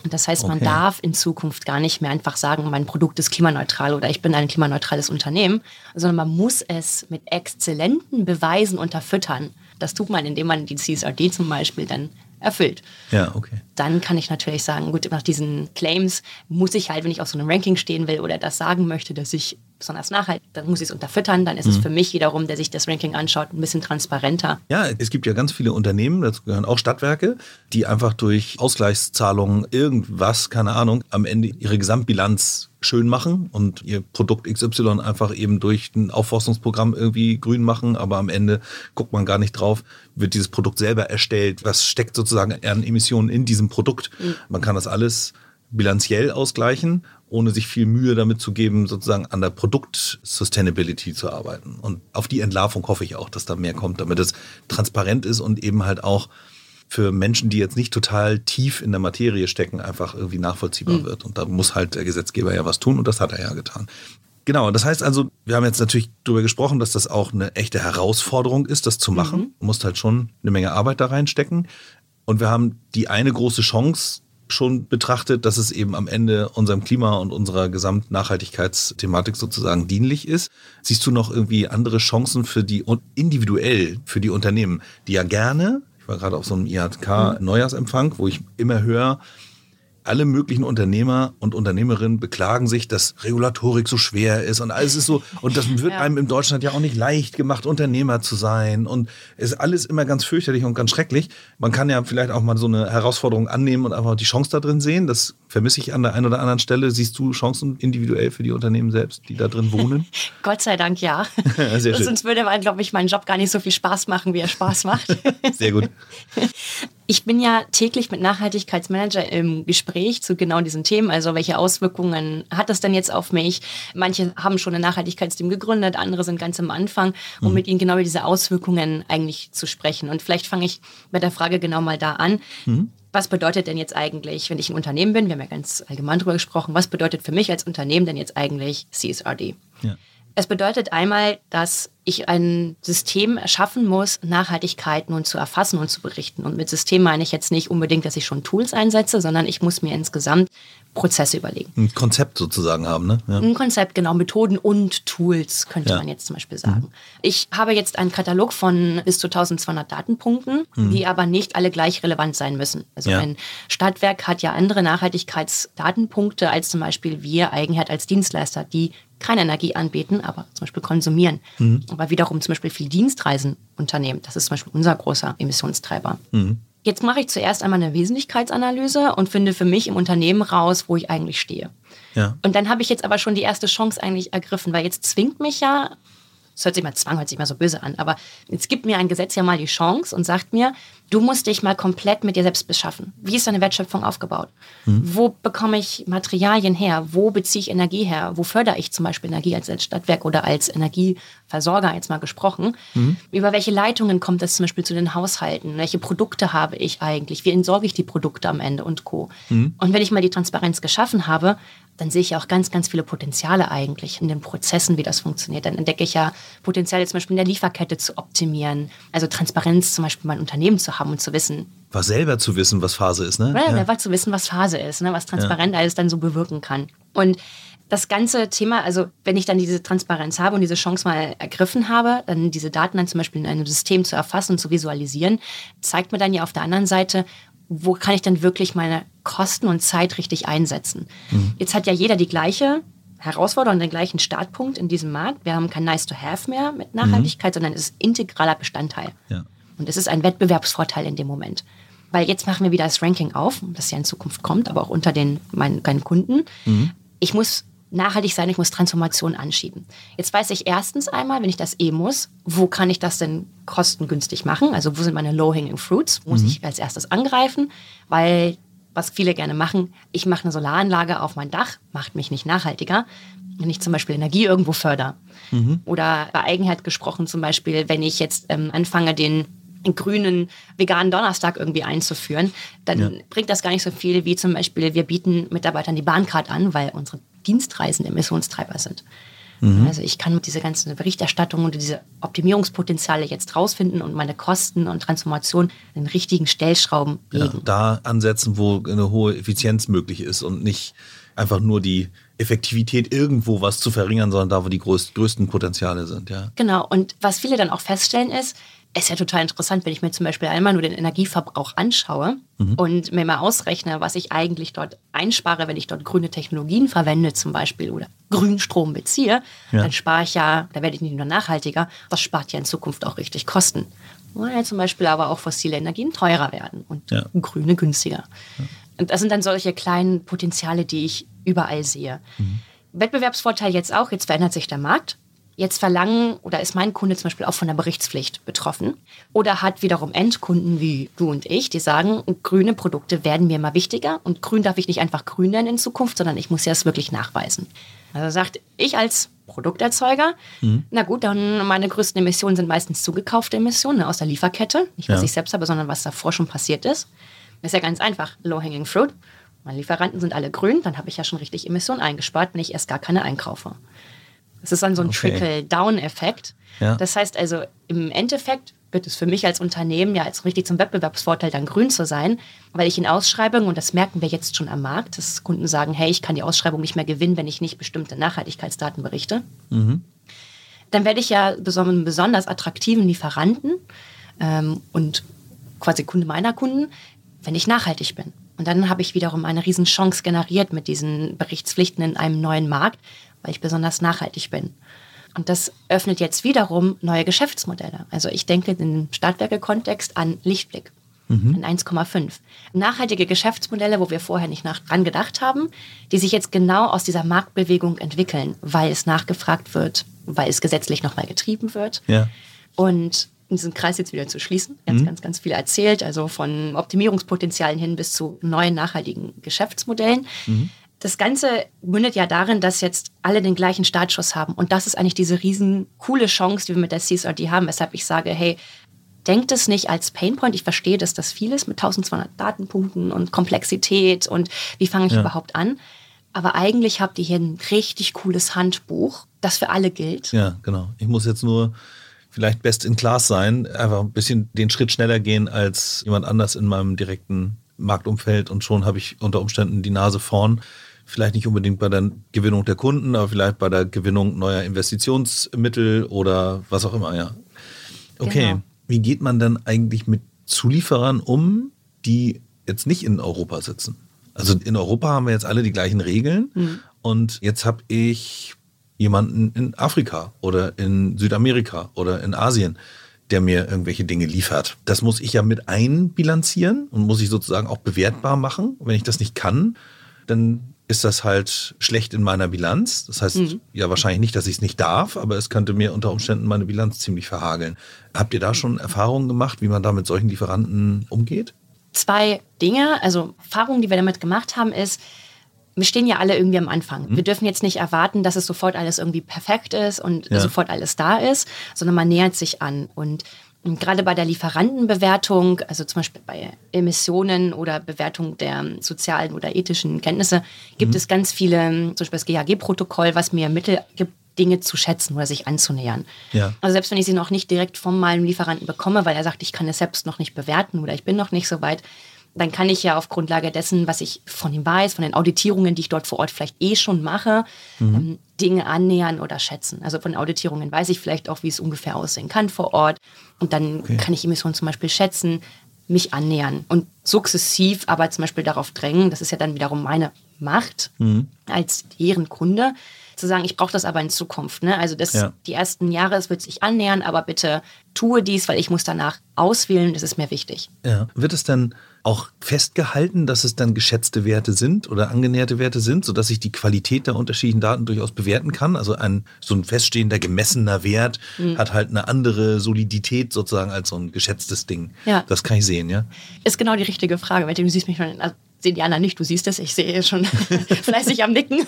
Und das heißt, man okay. darf in Zukunft gar nicht mehr einfach sagen, mein Produkt ist klimaneutral oder ich bin ein klimaneutrales Unternehmen, sondern man muss es mit exzellenten Beweisen unterfüttern. Das tut man, indem man die CSRD zum Beispiel dann erfüllt. Ja, okay. Dann kann ich natürlich sagen, gut, nach diesen Claims muss ich halt, wenn ich auf so einem Ranking stehen will oder das sagen möchte, dass ich besonders nachhaltig, dann muss ich es unterfüttern, dann ist mhm. es für mich wiederum, der sich das Ranking anschaut, ein bisschen transparenter. Ja, es gibt ja ganz viele Unternehmen, dazu gehören auch Stadtwerke, die einfach durch Ausgleichszahlungen irgendwas, keine Ahnung, am Ende ihre Gesamtbilanz schön machen und ihr Produkt XY einfach eben durch ein Aufforstungsprogramm irgendwie grün machen, aber am Ende guckt man gar nicht drauf, wird dieses Produkt selber erstellt, was steckt sozusagen an Emissionen in diesem Produkt. Man kann das alles bilanziell ausgleichen ohne sich viel Mühe damit zu geben, sozusagen an der Produkt-Sustainability zu arbeiten. Und auf die Entlarvung hoffe ich auch, dass da mehr kommt, damit es transparent ist und eben halt auch für Menschen, die jetzt nicht total tief in der Materie stecken, einfach irgendwie nachvollziehbar mhm. wird. Und da muss halt der Gesetzgeber ja was tun und das hat er ja getan. Genau, das heißt also, wir haben jetzt natürlich darüber gesprochen, dass das auch eine echte Herausforderung ist, das zu machen. Mhm. Du musst halt schon eine Menge Arbeit da reinstecken. Und wir haben die eine große Chance, schon betrachtet, dass es eben am Ende unserem Klima und unserer Gesamtnachhaltigkeitsthematik sozusagen dienlich ist. Siehst du noch irgendwie andere Chancen für die individuell für die Unternehmen, die ja gerne, ich war gerade auf so einem IHK-Neujahrsempfang, wo ich immer höre, alle möglichen Unternehmer und Unternehmerinnen beklagen sich, dass Regulatorik so schwer ist und alles ist so, und das wird ja. einem in Deutschland ja auch nicht leicht gemacht, Unternehmer zu sein und es ist alles immer ganz fürchterlich und ganz schrecklich. Man kann ja vielleicht auch mal so eine Herausforderung annehmen und einfach die Chance da drin sehen. Das vermisse ich an der einen oder anderen Stelle. Siehst du Chancen individuell für die Unternehmen selbst, die da drin wohnen? Gott sei Dank ja. Sehr schön. Sonst würde, glaube ich, mein Job gar nicht so viel Spaß machen, wie er Spaß macht. Sehr gut. Ich bin ja täglich mit Nachhaltigkeitsmanager im Gespräch zu genau diesen Themen. Also welche Auswirkungen hat das denn jetzt auf mich? Manche haben schon ein Nachhaltigkeitsteam gegründet, andere sind ganz am Anfang, um mhm. mit ihnen genau über diese Auswirkungen eigentlich zu sprechen. Und vielleicht fange ich mit der Frage genau mal da an. Mhm. Was bedeutet denn jetzt eigentlich, wenn ich ein Unternehmen bin, wir haben ja ganz allgemein darüber gesprochen, was bedeutet für mich als Unternehmen denn jetzt eigentlich CSRD? Ja. Es bedeutet einmal, dass ich ein System erschaffen muss, Nachhaltigkeit nun zu erfassen und zu berichten. Und mit System meine ich jetzt nicht unbedingt, dass ich schon Tools einsetze, sondern ich muss mir insgesamt Prozesse überlegen. Ein Konzept sozusagen haben, ne? Ja. Ein Konzept, genau. Methoden und Tools, könnte ja. man jetzt zum Beispiel sagen. Mhm. Ich habe jetzt einen Katalog von bis zu 1200 Datenpunkten, mhm. die aber nicht alle gleich relevant sein müssen. Also ja. ein Stadtwerk hat ja andere Nachhaltigkeitsdatenpunkte als zum Beispiel wir Eigenherd als Dienstleister, die keine Energie anbieten, aber zum Beispiel konsumieren. Mhm. Aber wiederum zum Beispiel viel Dienstreisen unternehmen. Das ist zum Beispiel unser großer Emissionstreiber. Mhm. Jetzt mache ich zuerst einmal eine Wesentlichkeitsanalyse und finde für mich im Unternehmen raus, wo ich eigentlich stehe. Ja. Und dann habe ich jetzt aber schon die erste Chance eigentlich ergriffen, weil jetzt zwingt mich ja das hört sich mal Zwang, hört sich mal so böse an, aber jetzt gibt mir ein Gesetz ja mal die Chance und sagt mir, du musst dich mal komplett mit dir selbst beschaffen. Wie ist deine Wertschöpfung aufgebaut? Mhm. Wo bekomme ich Materialien her? Wo beziehe ich Energie her? Wo fördere ich zum Beispiel Energie als Stadtwerk oder als Energieversorger, jetzt mal gesprochen? Mhm. Über welche Leitungen kommt es zum Beispiel zu den Haushalten? Welche Produkte habe ich eigentlich? Wie entsorge ich die Produkte am Ende und Co. Mhm. Und wenn ich mal die Transparenz geschaffen habe, dann sehe ich ja auch ganz, ganz viele Potenziale eigentlich in den Prozessen, wie das funktioniert. Dann entdecke ich ja Potenziale zum Beispiel in der Lieferkette zu optimieren, also Transparenz zum Beispiel mein Unternehmen zu haben und zu wissen. Was selber zu wissen, was Phase ist, ne? Ja, selber zu wissen, was Phase ist, ne? was transparent ja. alles dann so bewirken kann. Und das ganze Thema, also wenn ich dann diese Transparenz habe und diese Chance mal ergriffen habe, dann diese Daten dann zum Beispiel in einem System zu erfassen und zu visualisieren, zeigt mir dann ja auf der anderen Seite, wo kann ich dann wirklich meine Kosten und Zeit richtig einsetzen. Mhm. Jetzt hat ja jeder die gleiche Herausforderung, den gleichen Startpunkt in diesem Markt. Wir haben kein Nice to Have mehr mit Nachhaltigkeit, mhm. sondern es ist integraler Bestandteil. Ja. Und es ist ein Wettbewerbsvorteil in dem Moment. Weil jetzt machen wir wieder das Ranking auf, das ja in Zukunft kommt, aber auch unter den meinen, meinen Kunden. Mhm. Ich muss nachhaltig sein, ich muss Transformation anschieben. Jetzt weiß ich erstens einmal, wenn ich das eh muss, wo kann ich das denn kostengünstig machen? Also wo sind meine low-hanging fruits? Muss mhm. ich als erstes angreifen? Weil, was viele gerne machen, ich mache eine Solaranlage auf mein Dach, macht mich nicht nachhaltiger, wenn ich zum Beispiel Energie irgendwo fördere. Mhm. Oder bei Eigenheit gesprochen zum Beispiel, wenn ich jetzt ähm, anfange, den grünen veganen Donnerstag irgendwie einzuführen, dann ja. bringt das gar nicht so viel wie zum Beispiel, wir bieten Mitarbeitern die Bahncard an, weil unsere Dienstreisen Emissionstreiber sind. Mhm. Also ich kann diese ganzen Berichterstattungen und diese Optimierungspotenziale jetzt rausfinden und meine Kosten und Transformation in den richtigen Stellschrauben legen. Ja, da ansetzen, wo eine hohe Effizienz möglich ist und nicht einfach nur die Effektivität irgendwo was zu verringern, sondern da, wo die größten Potenziale sind. Ja. Genau. Und was viele dann auch feststellen ist, ist ja total interessant, wenn ich mir zum Beispiel einmal nur den Energieverbrauch anschaue mhm. und mir mal ausrechne, was ich eigentlich dort einspare, wenn ich dort grüne Technologien verwende zum Beispiel oder Grünstrom beziehe, ja. dann spare ich ja, da werde ich nicht nur nachhaltiger, das spart ja in Zukunft auch richtig Kosten. Weil zum Beispiel aber auch fossile Energien teurer werden und ja. grüne günstiger. Ja. Und das sind dann solche kleinen Potenziale, die ich überall sehe. Mhm. Wettbewerbsvorteil jetzt auch, jetzt verändert sich der Markt jetzt verlangen oder ist mein Kunde zum Beispiel auch von der Berichtspflicht betroffen oder hat wiederum Endkunden wie du und ich, die sagen, grüne Produkte werden mir immer wichtiger und grün darf ich nicht einfach grün nennen in Zukunft, sondern ich muss ja es wirklich nachweisen. Also sagt ich als Produkterzeuger, mhm. na gut, dann meine größten Emissionen sind meistens zugekaufte Emissionen ne, aus der Lieferkette, nicht was ja. ich selbst habe, sondern was davor schon passiert ist. Das ist ja ganz einfach, low-hanging fruit. Meine Lieferanten sind alle grün, dann habe ich ja schon richtig Emissionen eingespart, wenn ich erst gar keine einkaufe. Es ist dann so ein okay. Trickle-Down-Effekt. Ja. Das heißt also, im Endeffekt wird es für mich als Unternehmen ja als richtig zum Wettbewerbsvorteil dann grün zu sein, weil ich in Ausschreibungen, und das merken wir jetzt schon am Markt, dass Kunden sagen, hey, ich kann die Ausschreibung nicht mehr gewinnen, wenn ich nicht bestimmte Nachhaltigkeitsdaten berichte. Mhm. Dann werde ich ja einen besonders attraktiven Lieferanten ähm, und quasi Kunde meiner Kunden, wenn ich nachhaltig bin. Und dann habe ich wiederum eine Riesenchance generiert mit diesen Berichtspflichten in einem neuen Markt, weil ich besonders nachhaltig bin. Und das öffnet jetzt wiederum neue Geschäftsmodelle. Also ich denke im Stadtwerke-Kontext an Lichtblick, mhm. an 1,5. Nachhaltige Geschäftsmodelle, wo wir vorher nicht nach, dran gedacht haben, die sich jetzt genau aus dieser Marktbewegung entwickeln, weil es nachgefragt wird, weil es gesetzlich nochmal getrieben wird. Ja. Und diesen Kreis jetzt wieder zu schließen, ganz, mhm. ganz, ganz viel erzählt, also von Optimierungspotenzialen hin bis zu neuen nachhaltigen Geschäftsmodellen. Mhm das Ganze mündet ja darin, dass jetzt alle den gleichen Startschuss haben. Und das ist eigentlich diese riesen coole Chance, die wir mit der CSRD haben, weshalb ich sage, hey, denkt es nicht als Painpoint. Ich verstehe, dass das viel ist mit 1200 Datenpunkten und Komplexität und wie fange ich ja. überhaupt an. Aber eigentlich habt ihr hier ein richtig cooles Handbuch, das für alle gilt. Ja, genau. Ich muss jetzt nur vielleicht best in class sein, einfach ein bisschen den Schritt schneller gehen als jemand anders in meinem direkten Marktumfeld und schon habe ich unter Umständen die Nase vorn vielleicht nicht unbedingt bei der Gewinnung der Kunden, aber vielleicht bei der Gewinnung neuer Investitionsmittel oder was auch immer, ja. Okay, genau. wie geht man dann eigentlich mit Zulieferern um, die jetzt nicht in Europa sitzen? Also in Europa haben wir jetzt alle die gleichen Regeln mhm. und jetzt habe ich jemanden in Afrika oder in Südamerika oder in Asien, der mir irgendwelche Dinge liefert. Das muss ich ja mit einbilanzieren und muss ich sozusagen auch bewertbar machen. Wenn ich das nicht kann, dann ist das halt schlecht in meiner Bilanz. Das heißt mhm. ja wahrscheinlich nicht, dass ich es nicht darf, aber es könnte mir unter Umständen meine Bilanz ziemlich verhageln. Habt ihr da schon Erfahrungen gemacht, wie man da mit solchen Lieferanten umgeht? Zwei Dinge, also Erfahrungen, die wir damit gemacht haben, ist, wir stehen ja alle irgendwie am Anfang. Mhm. Wir dürfen jetzt nicht erwarten, dass es sofort alles irgendwie perfekt ist und ja. sofort alles da ist, sondern man nähert sich an. Und und gerade bei der Lieferantenbewertung, also zum Beispiel bei Emissionen oder Bewertung der sozialen oder ethischen Kenntnisse, gibt mhm. es ganz viele, zum Beispiel das GHG-Protokoll, was mir Mittel gibt, Dinge zu schätzen oder sich anzunähern. Ja. Also selbst wenn ich sie noch nicht direkt vom meinem Lieferanten bekomme, weil er sagt, ich kann es selbst noch nicht bewerten oder ich bin noch nicht so weit, dann kann ich ja auf Grundlage dessen, was ich von ihm weiß, von den Auditierungen, die ich dort vor Ort vielleicht eh schon mache, mhm. ähm, Dinge annähern oder schätzen. Also von Auditierungen weiß ich vielleicht auch, wie es ungefähr aussehen kann vor Ort. Und dann okay. kann ich Emissionen zum Beispiel schätzen, mich annähern und sukzessiv aber zum Beispiel darauf drängen, das ist ja dann wiederum meine Macht mhm. als deren Kunde, zu sagen, ich brauche das aber in Zukunft. Ne? Also das, ja. die ersten Jahre, es wird sich annähern, aber bitte tue dies, weil ich muss danach auswählen, das ist mir wichtig. Ja. Wird es dann auch festgehalten, dass es dann geschätzte Werte sind oder angenäherte Werte sind, sodass ich die Qualität der unterschiedlichen Daten durchaus bewerten kann. Also ein so ein feststehender gemessener Wert mhm. hat halt eine andere Solidität sozusagen als so ein geschätztes Ding. Ja. Das kann ich sehen, ja. Ist genau die richtige Frage, weil du siehst mich schon. Also sehen die anderen nicht, du siehst es, ich sehe schon fleißig am Nicken.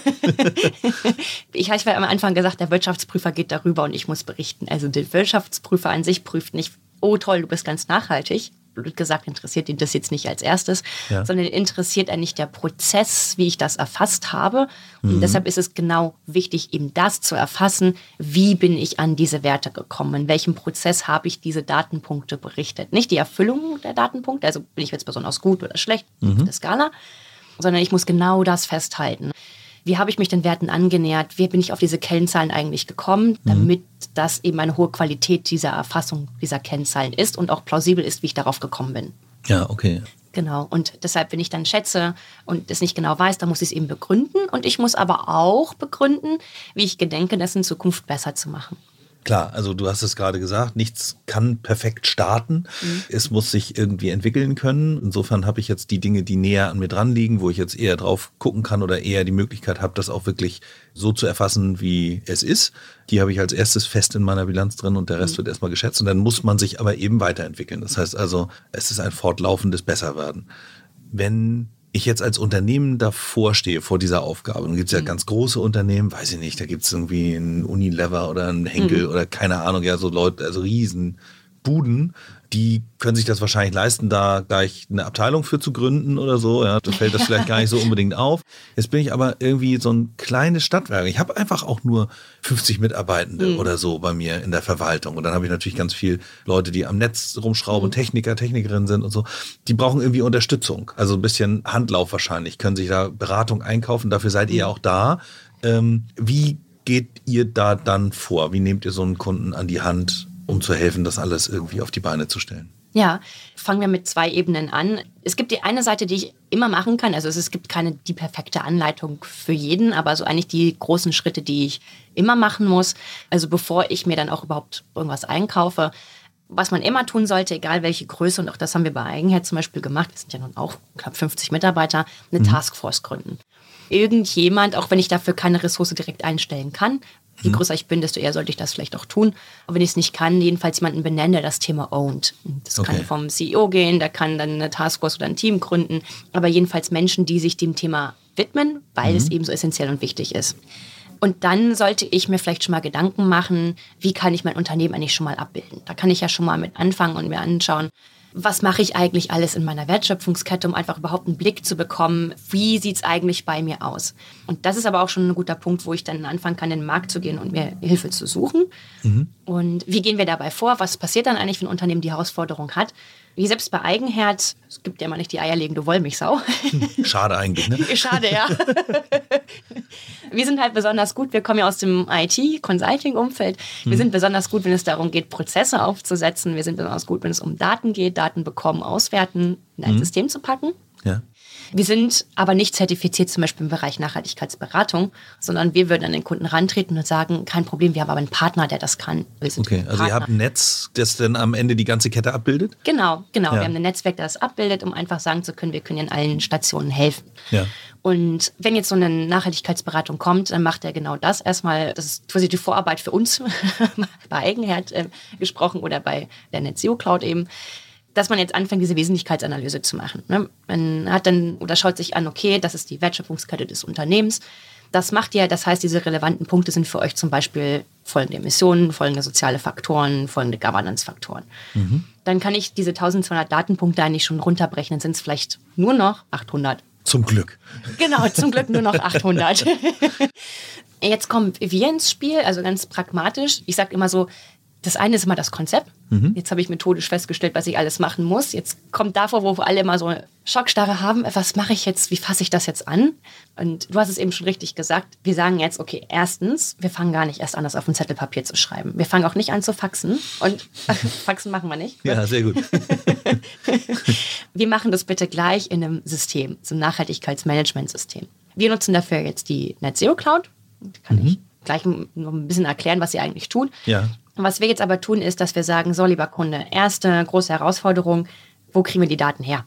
ich habe am Anfang gesagt, der Wirtschaftsprüfer geht darüber und ich muss berichten. Also der Wirtschaftsprüfer an sich prüft nicht, oh toll, du bist ganz nachhaltig, blöd gesagt, interessiert ihn das jetzt nicht als erstes, ja. sondern interessiert eigentlich der Prozess, wie ich das erfasst habe. Und mhm. deshalb ist es genau wichtig, eben das zu erfassen, wie bin ich an diese Werte gekommen, in welchem Prozess habe ich diese Datenpunkte berichtet. Nicht die Erfüllung der Datenpunkte, also bin ich jetzt besonders gut oder schlecht mhm. auf der Skala, sondern ich muss genau das festhalten wie habe ich mich den Werten angenähert, wie bin ich auf diese Kennzahlen eigentlich gekommen, mhm. damit mhm. das eben eine hohe Qualität dieser Erfassung dieser Kennzahlen ist und auch plausibel ist, wie ich darauf gekommen bin. Ja, okay. Genau. Und deshalb, wenn ich dann schätze und es nicht genau weiß, dann muss ich es eben begründen. Und ich muss aber auch begründen, wie ich gedenke, das in Zukunft besser zu machen. Klar, also du hast es gerade gesagt, nichts kann perfekt starten. Mhm. Es muss sich irgendwie entwickeln können. Insofern habe ich jetzt die Dinge, die näher an mir dran liegen, wo ich jetzt eher drauf gucken kann oder eher die Möglichkeit habe, das auch wirklich so zu erfassen, wie es ist. Die habe ich als erstes fest in meiner Bilanz drin und der Rest mhm. wird erstmal geschätzt. Und dann muss man sich aber eben weiterentwickeln. Das heißt also, es ist ein fortlaufendes Besserwerden. Wenn ich jetzt als Unternehmen davor stehe, vor dieser Aufgabe, dann gibt es ja mhm. ganz große Unternehmen, weiß ich nicht, da gibt es irgendwie einen Unilever oder einen Henkel mhm. oder keine Ahnung, ja, so Leute, also riesen Buden, die können sich das wahrscheinlich leisten, da gleich eine Abteilung für zu gründen oder so. Ja, da fällt das vielleicht gar nicht so unbedingt auf. Jetzt bin ich aber irgendwie so ein kleines Stadtwerk. Ich habe einfach auch nur 50 Mitarbeitende mhm. oder so bei mir in der Verwaltung. Und dann habe ich natürlich ganz viel Leute, die am Netz rumschrauben, mhm. Techniker, Technikerinnen sind und so. Die brauchen irgendwie Unterstützung. Also ein bisschen Handlauf wahrscheinlich, können sich da Beratung einkaufen. Dafür seid ihr mhm. auch da. Ähm, wie geht ihr da dann vor? Wie nehmt ihr so einen Kunden an die Hand? Um zu helfen, das alles irgendwie auf die Beine zu stellen? Ja, fangen wir mit zwei Ebenen an. Es gibt die eine Seite, die ich immer machen kann. Also es gibt keine die perfekte Anleitung für jeden, aber so eigentlich die großen Schritte, die ich immer machen muss. Also bevor ich mir dann auch überhaupt irgendwas einkaufe, was man immer tun sollte, egal welche Größe, und auch das haben wir bei Eigenherz zum Beispiel gemacht, wir sind ja nun auch knapp 50 Mitarbeiter, eine mhm. Taskforce gründen. Irgendjemand, auch wenn ich dafür keine Ressource direkt einstellen kann, Je mhm. größer ich bin, desto eher sollte ich das vielleicht auch tun. Aber wenn ich es nicht kann, jedenfalls jemanden benennen, der das Thema owned. Das okay. kann vom CEO gehen, der kann dann eine Taskforce oder ein Team gründen. Aber jedenfalls Menschen, die sich dem Thema widmen, weil mhm. es eben so essentiell und wichtig ist. Und dann sollte ich mir vielleicht schon mal Gedanken machen, wie kann ich mein Unternehmen eigentlich schon mal abbilden. Da kann ich ja schon mal mit anfangen und mir anschauen, was mache ich eigentlich alles in meiner Wertschöpfungskette, um einfach überhaupt einen Blick zu bekommen, wie sieht es eigentlich bei mir aus. Und das ist aber auch schon ein guter Punkt, wo ich dann anfangen kann, in den Markt zu gehen und mir Hilfe zu suchen. Mhm. Und wie gehen wir dabei vor? Was passiert dann eigentlich, wenn ein Unternehmen die Herausforderung hat? Wie selbst bei Eigenherz, es gibt ja mal nicht die eierlegende Wollmilchsau. Schade eigentlich, ne? Schade, ja. wir sind halt besonders gut, wir kommen ja aus dem IT-Consulting-Umfeld. Wir hm. sind besonders gut, wenn es darum geht, Prozesse aufzusetzen. Wir sind besonders gut, wenn es um Daten geht, Daten bekommen, auswerten, in ein hm. System zu packen. Ja. Wir sind aber nicht zertifiziert, zum Beispiel im Bereich Nachhaltigkeitsberatung, sondern wir würden an den Kunden rantreten und sagen, kein Problem, wir haben aber einen Partner, der das kann. okay, also ihr habt ein Netz, das dann am Ende die ganze Kette abbildet? Genau, genau. Ja. Wir haben ein Netzwerk, das abbildet, um einfach sagen zu können, wir können in allen Stationen helfen. Ja. Und wenn jetzt so eine Nachhaltigkeitsberatung kommt, dann macht er genau das. Erstmal, das ist quasi die Vorarbeit für uns, bei Eigenherd äh, gesprochen oder bei der NetZero Cloud eben dass man jetzt anfängt, diese Wesentlichkeitsanalyse zu machen. Ne? Man hat dann oder schaut sich an, okay, das ist die Wertschöpfungskette des Unternehmens. Das macht ja, das heißt, diese relevanten Punkte sind für euch zum Beispiel folgende Emissionen, folgende soziale Faktoren, folgende Governance-Faktoren. Mhm. Dann kann ich diese 1200 Datenpunkte eigentlich schon runterbrechen, dann sind es vielleicht nur noch 800. Zum Glück. Genau, zum Glück nur noch 800. Jetzt kommen wir ins Spiel, also ganz pragmatisch. Ich sage immer so, das eine ist immer das Konzept. Mhm. Jetzt habe ich methodisch festgestellt, was ich alles machen muss. Jetzt kommt davor, wo alle immer so eine Schockstarre haben, was mache ich jetzt, wie fasse ich das jetzt an? Und du hast es eben schon richtig gesagt. Wir sagen jetzt, okay, erstens, wir fangen gar nicht erst an, das auf ein Zettelpapier zu schreiben. Wir fangen auch nicht an zu faxen. Und faxen machen wir nicht. Ja, sehr gut. wir machen das bitte gleich in einem System, so einem Nachhaltigkeitsmanagementsystem. Wir nutzen dafür jetzt die Net Zero Cloud. Kann mhm. ich gleich noch ein bisschen erklären, was sie eigentlich tun. Ja. Was wir jetzt aber tun, ist, dass wir sagen, so lieber Kunde, erste große Herausforderung, wo kriegen wir die Daten her?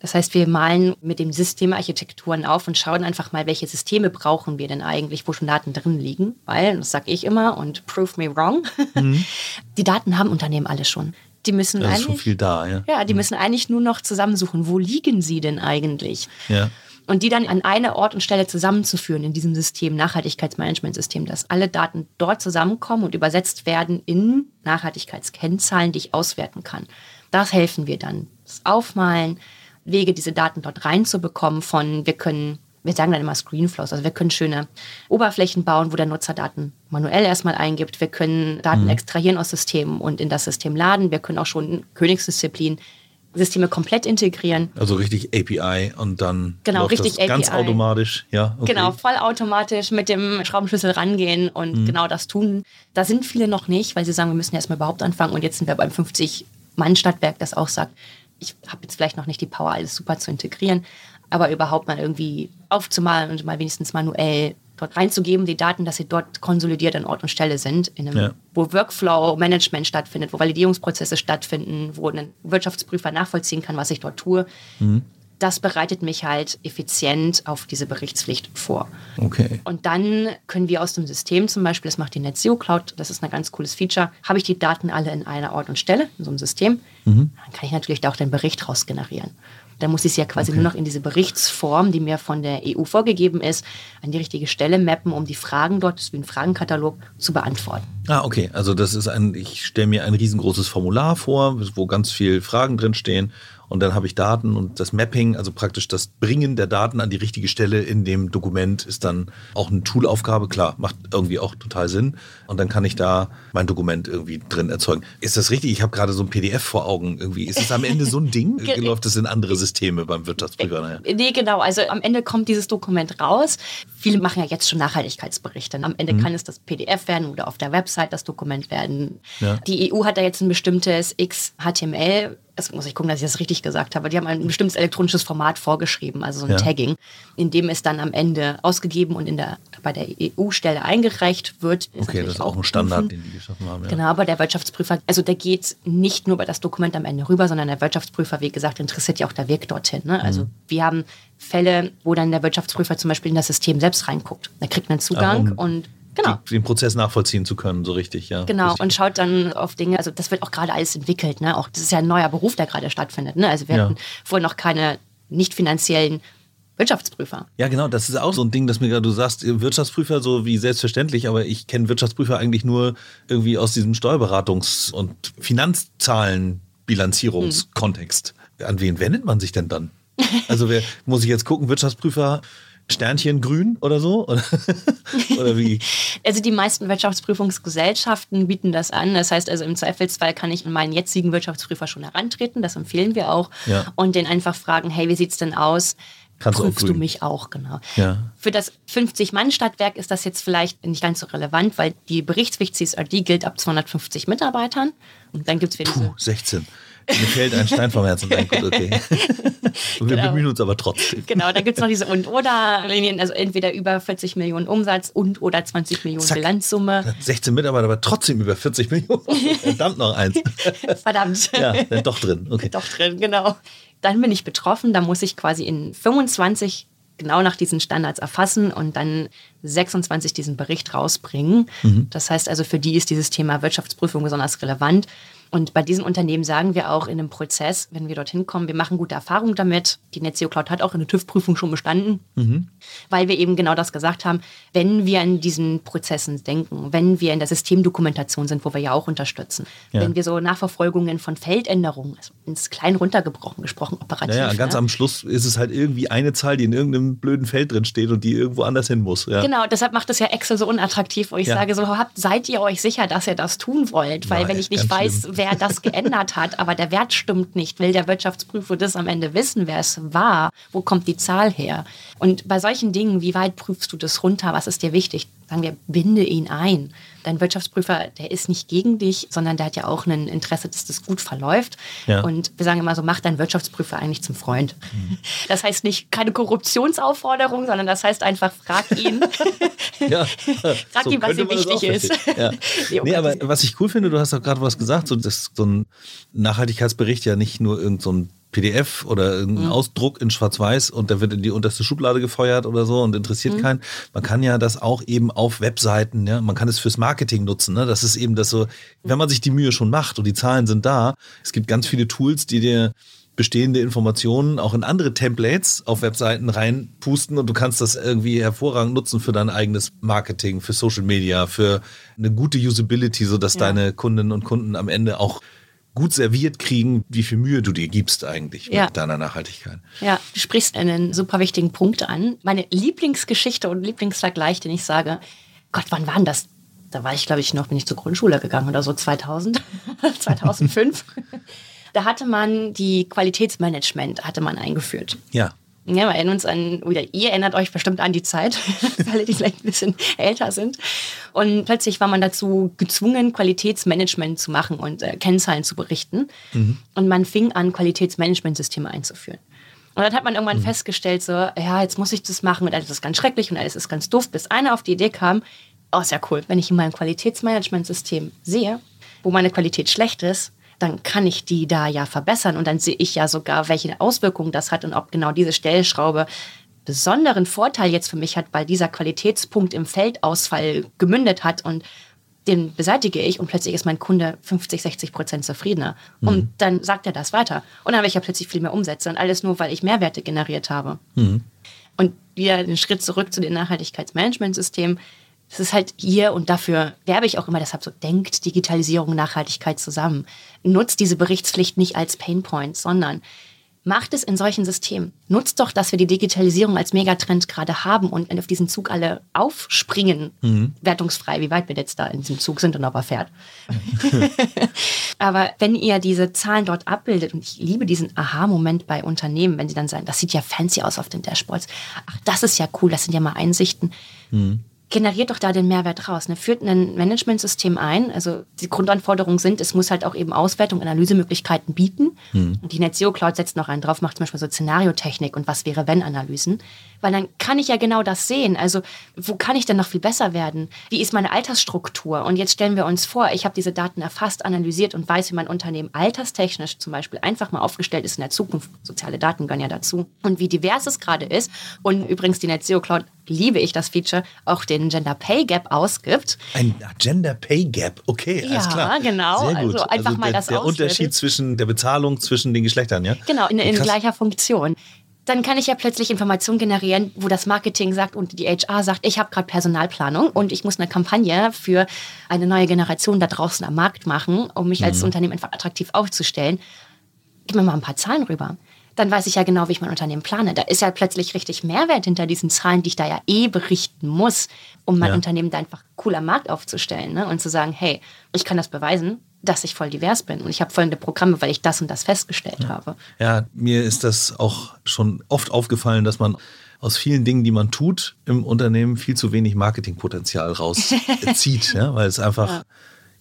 Das heißt, wir malen mit dem System Architekturen auf und schauen einfach mal, welche Systeme brauchen wir denn eigentlich, wo schon Daten drin liegen. Weil, das sage ich immer und prove me wrong, mhm. die Daten haben Unternehmen alle schon. Die müssen da ist eigentlich, schon viel da, ja. Ja, die mhm. müssen eigentlich nur noch zusammensuchen, wo liegen sie denn eigentlich? Ja und die dann an einer Ort und Stelle zusammenzuführen in diesem System, Nachhaltigkeitsmanagementsystem, dass alle Daten dort zusammenkommen und übersetzt werden in Nachhaltigkeitskennzahlen, die ich auswerten kann. Das helfen wir dann. Das Aufmalen, Wege, diese Daten dort reinzubekommen von, wir können wir sagen dann immer Screenflows. Also wir können schöne Oberflächen bauen, wo der Nutzer Daten manuell erstmal eingibt. Wir können Daten mhm. extrahieren aus Systemen und in das System laden. Wir können auch schon Königsdisziplin Systeme komplett integrieren. Also richtig API und dann genau, richtig API. ganz automatisch. Ja, okay. Genau, vollautomatisch mit dem Schraubenschlüssel rangehen und mhm. genau das tun. Da sind viele noch nicht, weil sie sagen, wir müssen erstmal überhaupt anfangen und jetzt sind wir beim 50-Mann-Stadtwerk, das auch sagt, ich habe jetzt vielleicht noch nicht die Power, alles super zu integrieren, aber überhaupt mal irgendwie aufzumalen und mal wenigstens manuell reinzugeben, die Daten, dass sie dort konsolidiert an Ort und Stelle sind, einem, ja. wo Workflow-Management stattfindet, wo Validierungsprozesse stattfinden, wo ein Wirtschaftsprüfer nachvollziehen kann, was ich dort tue. Mhm. Das bereitet mich halt effizient auf diese Berichtspflicht vor. Okay. Und dann können wir aus dem System zum Beispiel, das macht die NetZero Cloud, das ist ein ganz cooles Feature, habe ich die Daten alle in einer Ort und Stelle, in so einem System, mhm. dann kann ich natürlich da auch den Bericht raus generieren. Dann muss ich es ja quasi Okay. nur noch in diese Berichtsform, die mir von der EU vorgegeben ist, an die richtige Stelle mappen, um die Fragen dort, das ist wie ein Fragenkatalog, zu beantworten. Ah, okay. Also das ist ein, ich stelle mir ein riesengroßes Formular vor, wo ganz viel Fragen drin stehen. Und dann habe ich Daten und das Mapping, also praktisch das Bringen der Daten an die richtige Stelle in dem Dokument ist dann auch eine Toolaufgabe. Klar, macht irgendwie auch total Sinn. Und dann kann ich da mein Dokument irgendwie drin erzeugen. Ist das richtig? Ich habe gerade so ein PDF vor Augen irgendwie. Ist es am Ende so ein Ding? Läuft es in andere Systeme beim Wirtschaftsprüfer? Naja. Nee, genau. Also am Ende kommt dieses Dokument raus. Viele machen ja jetzt schon Nachhaltigkeitsberichte. Am Ende kann es das PDF werden oder auf der Website das Dokument werden. Ja. Die EU hat da jetzt ein bestimmtes XHTML. Das muss ich gucken, dass ich das richtig gesagt habe. Die haben ein bestimmtes elektronisches Format vorgeschrieben, also so ein Ja. Tagging, in dem es dann am Ende ausgegeben und in der, bei der EU-Stelle eingereicht wird. Okay, das ist auch ein Standard, den die geschaffen haben. Ja. Genau, aber der Wirtschaftsprüfer, also der geht nicht nur bei das Dokument am Ende rüber, sondern der Wirtschaftsprüfer, wie gesagt, interessiert ja auch der Weg dorthin. Ne? Mhm. Also wir haben Fälle, wo dann der Wirtschaftsprüfer zum Beispiel in das System selbst reinguckt. Er kriegt einen Zugang um und genau. Die- Den Prozess nachvollziehen zu können, so richtig, ja. Genau, Richtig. und schaut dann auf Dinge, also das wird auch gerade alles entwickelt, ne? Auch das ist ja ein neuer Beruf, der gerade stattfindet. Ne? Also wir Ja. hatten vorher noch keine nicht finanziellen Wirtschaftsprüfer. Ja, genau, das ist auch so ein Ding, dass mir gerade, du sagst, Wirtschaftsprüfer so wie selbstverständlich, aber ich kenne Wirtschaftsprüfer eigentlich nur irgendwie aus diesem Steuerberatungs- und Finanzzahlenbilanzierungskontext. An wen wendet man sich denn dann? Also wer, muss ich jetzt gucken, Wirtschaftsprüfer, Sternchen grün oder so? Oder, oder wie? Also die meisten Wirtschaftsprüfungsgesellschaften bieten das an. Das heißt also im Zweifelsfall kann ich an meinen jetzigen Wirtschaftsprüfer schon herantreten. Das empfehlen wir auch. Ja. Und den einfach fragen, hey, wie sieht's denn aus? Kannst Prüfst du mich auch, genau. Ja. Für das 50-Mann-Stadtwerk ist das jetzt vielleicht nicht ganz so relevant, weil die Berichtspflicht CSRD gilt ab 250 Mitarbeitern. Und dann gibt es diese Puh, 16. Mir fällt ein Stein vom Herzen. Nein, gut, okay. Und wir Genau. bemühen uns aber trotzdem. Genau, da gibt es noch diese Und-Oder-Linien, also entweder über 40 Millionen Umsatz und oder 20 Millionen Zack. Bilanzsumme. 16 Mitarbeiter, aber trotzdem über 40 Millionen. Verdammt noch eins. Verdammt. Ja, dann doch drin. Okay. Doch drin, genau. Dann bin ich betroffen, da muss ich quasi in 25 genau nach diesen Standards erfassen und dann 26 diesen Bericht rausbringen. Das heißt also, für die ist dieses Thema Wirtschaftsprüfung besonders relevant. Und bei diesen Unternehmen sagen wir auch in einem Prozess, wenn wir dorthin kommen, wir machen gute Erfahrungen damit. Die Netzio Cloud hat auch eine TÜV-Prüfung schon bestanden, weil wir eben genau das gesagt haben. Wenn wir an diesen Prozessen denken, wenn wir in der Systemdokumentation sind, wo wir ja auch unterstützen, Ja. wenn wir so Nachverfolgungen von Feldänderungen, also ins Klein runtergebrochen, gesprochen, operativ. Naja, ganz ne? am Schluss ist es halt irgendwie eine Zahl, die in irgendeinem blöden Feld drin steht und die irgendwo anders hin muss. Ja. Genau, deshalb macht es ja Excel so unattraktiv, wo ich Ja. sage, so habt, seid ihr euch sicher, dass ihr das tun wollt? Weil Nein, wenn ich nicht weiß, schlimm. Wer das geändert hat, aber der Wert stimmt nicht, will der Wirtschaftsprüfer das am Ende wissen, wer es war? Wo kommt die Zahl her? Und bei solchen Dingen, wie weit prüfst du das runter? Was ist dir wichtig? Sagen wir, binde ihn ein. Dein Wirtschaftsprüfer, der ist nicht gegen dich, sondern der hat ja auch ein Interesse, dass das gut verläuft. Ja. Und wir sagen immer so, mach deinen Wirtschaftsprüfer eigentlich zum Freund. Das heißt nicht keine Korruptionsaufforderung, sondern das heißt einfach, frag ihn. Ja. Frag ihn, was ihm wichtig ist. Ja. Nee, Nee, aber was ich cool finde, du hast auch gerade was gesagt, so, dass so ein Nachhaltigkeitsbericht ja nicht nur irgend so ein PDF oder irgendein Mhm. Ausdruck in Schwarz-Weiß und der wird in die unterste Schublade gefeuert oder so und interessiert Mhm. keinen. Man kann ja das auch eben auf Webseiten, ja, man kann es fürs Marketing nutzen. Ne? Das ist eben das so, wenn man sich die Mühe schon macht und die Zahlen sind da, es gibt ganz viele Tools, die dir bestehende Informationen auch in andere Templates auf Webseiten reinpusten und du kannst das irgendwie hervorragend nutzen für dein eigenes Marketing, für Social Media, für eine gute Usability, sodass Ja. deine Kundinnen und Kunden am Ende auch gut serviert kriegen, wie viel Mühe du dir gibst eigentlich Ja. mit deiner Nachhaltigkeit. Ja, du sprichst einen super wichtigen Punkt an. Meine Lieblingsgeschichte und Lieblingsvergleich, den ich sage, Gott, wann war denn das? Da war ich, glaube ich, noch, bin ich zur Grundschule gegangen oder so 2000, 2005. da hatte man die Qualitätsmanagement, hatte man eingeführt. Ja. Ja, wir erinnern uns an, oder ihr erinnert euch bestimmt an die Zeit, alle, die vielleicht ein bisschen älter sind. Und plötzlich war man dazu gezwungen, Qualitätsmanagement zu machen und äh, Kennzahlen zu berichten. Und man fing an, Qualitätsmanagementsysteme einzuführen. Und dann hat man irgendwann festgestellt, so, ja, jetzt muss ich das machen und alles ist ganz schrecklich und alles ist ganz doof, bis einer auf die Idee kam, oh, ist ja cool, wenn ich in meinem Qualitätsmanagementsystem sehe, wo meine Qualität schlecht ist, dann kann ich die da ja verbessern und dann sehe ich ja sogar, welche Auswirkungen das hat und ob genau diese Stellschraube besonderen Vorteil jetzt für mich hat, weil dieser Qualitätspunkt im Feldausfall gemündet hat und den beseitige ich und plötzlich ist mein Kunde 50, 60 Prozent zufriedener. Mhm. Und dann sagt er das weiter. Und dann habe ich ja plötzlich viel mehr Umsätze und alles nur, weil ich Mehrwerte generiert habe. Mhm. Und wieder den Schritt zurück zu den Nachhaltigkeitsmanagementsystemen. Es ist halt hier und dafür werbe ich auch immer deshalb so, denkt Digitalisierung, Nachhaltigkeit zusammen. Nutzt diese Berichtspflicht nicht als Painpoint, sondern Macht es in solchen Systemen. Nutzt doch, dass wir die Digitalisierung als Megatrend gerade haben und auf diesen Zug alle aufspringen. Mhm. Wertungsfrei, wie weit wir jetzt da in diesem Zug sind und ob er fährt. Aber wenn ihr diese Zahlen dort abbildet, und ich liebe diesen Aha-Moment bei Unternehmen, wenn sie dann sagen, das sieht ja fancy aus auf den Dashboards. Ach, das ist ja cool, das sind ja mal Einsichten. Mhm generiert doch da den Mehrwert raus. Ne? Führt ein Managementsystem ein. Also die Grundanforderungen sind, es muss halt auch eben Auswertung, Analysemöglichkeiten bieten. Hm. Und die NetZero Cloud setzt noch einen drauf, macht zum Beispiel so Szenariotechnik und was wäre wenn Analysen. Weil dann kann ich ja genau das sehen. Also wo kann ich denn noch viel besser werden? Wie ist meine Altersstruktur? Und jetzt stellen wir uns vor, ich habe diese Daten erfasst, analysiert und weiß, wie mein Unternehmen alterstechnisch zum Beispiel einfach mal aufgestellt ist in der Zukunft. Soziale Daten gehören ja dazu. Und wie divers es gerade ist. Und übrigens die NetZero Cloud liebe ich das Feature, auch den Gender Pay Gap ausgibt. Ein Gender Pay Gap, okay, alles ja, klar. Ja, genau. Sehr gut. Also einfach also mal der, das Der Unterschied zwischen der Bezahlung zwischen den Geschlechtern, ja? Genau, in, in gleicher Funktion dann kann ich ja plötzlich Informationen generieren, wo das Marketing sagt und die HR sagt, ich habe gerade Personalplanung und ich muss eine Kampagne für eine neue Generation da draußen am Markt machen, um mich mhm. als Unternehmen einfach attraktiv aufzustellen. Gib mir mal ein paar Zahlen rüber dann weiß ich ja genau, wie ich mein Unternehmen plane. Da ist ja plötzlich richtig Mehrwert hinter diesen Zahlen, die ich da ja eh berichten muss, um mein ja. Unternehmen da einfach cool am Markt aufzustellen ne? und zu sagen, hey, ich kann das beweisen, dass ich voll divers bin und ich habe folgende Programme, weil ich das und das festgestellt ja. habe. Ja, mir ist das auch schon oft aufgefallen, dass man aus vielen Dingen, die man tut im Unternehmen, viel zu wenig Marketingpotenzial rauszieht, ja, weil es einfach ja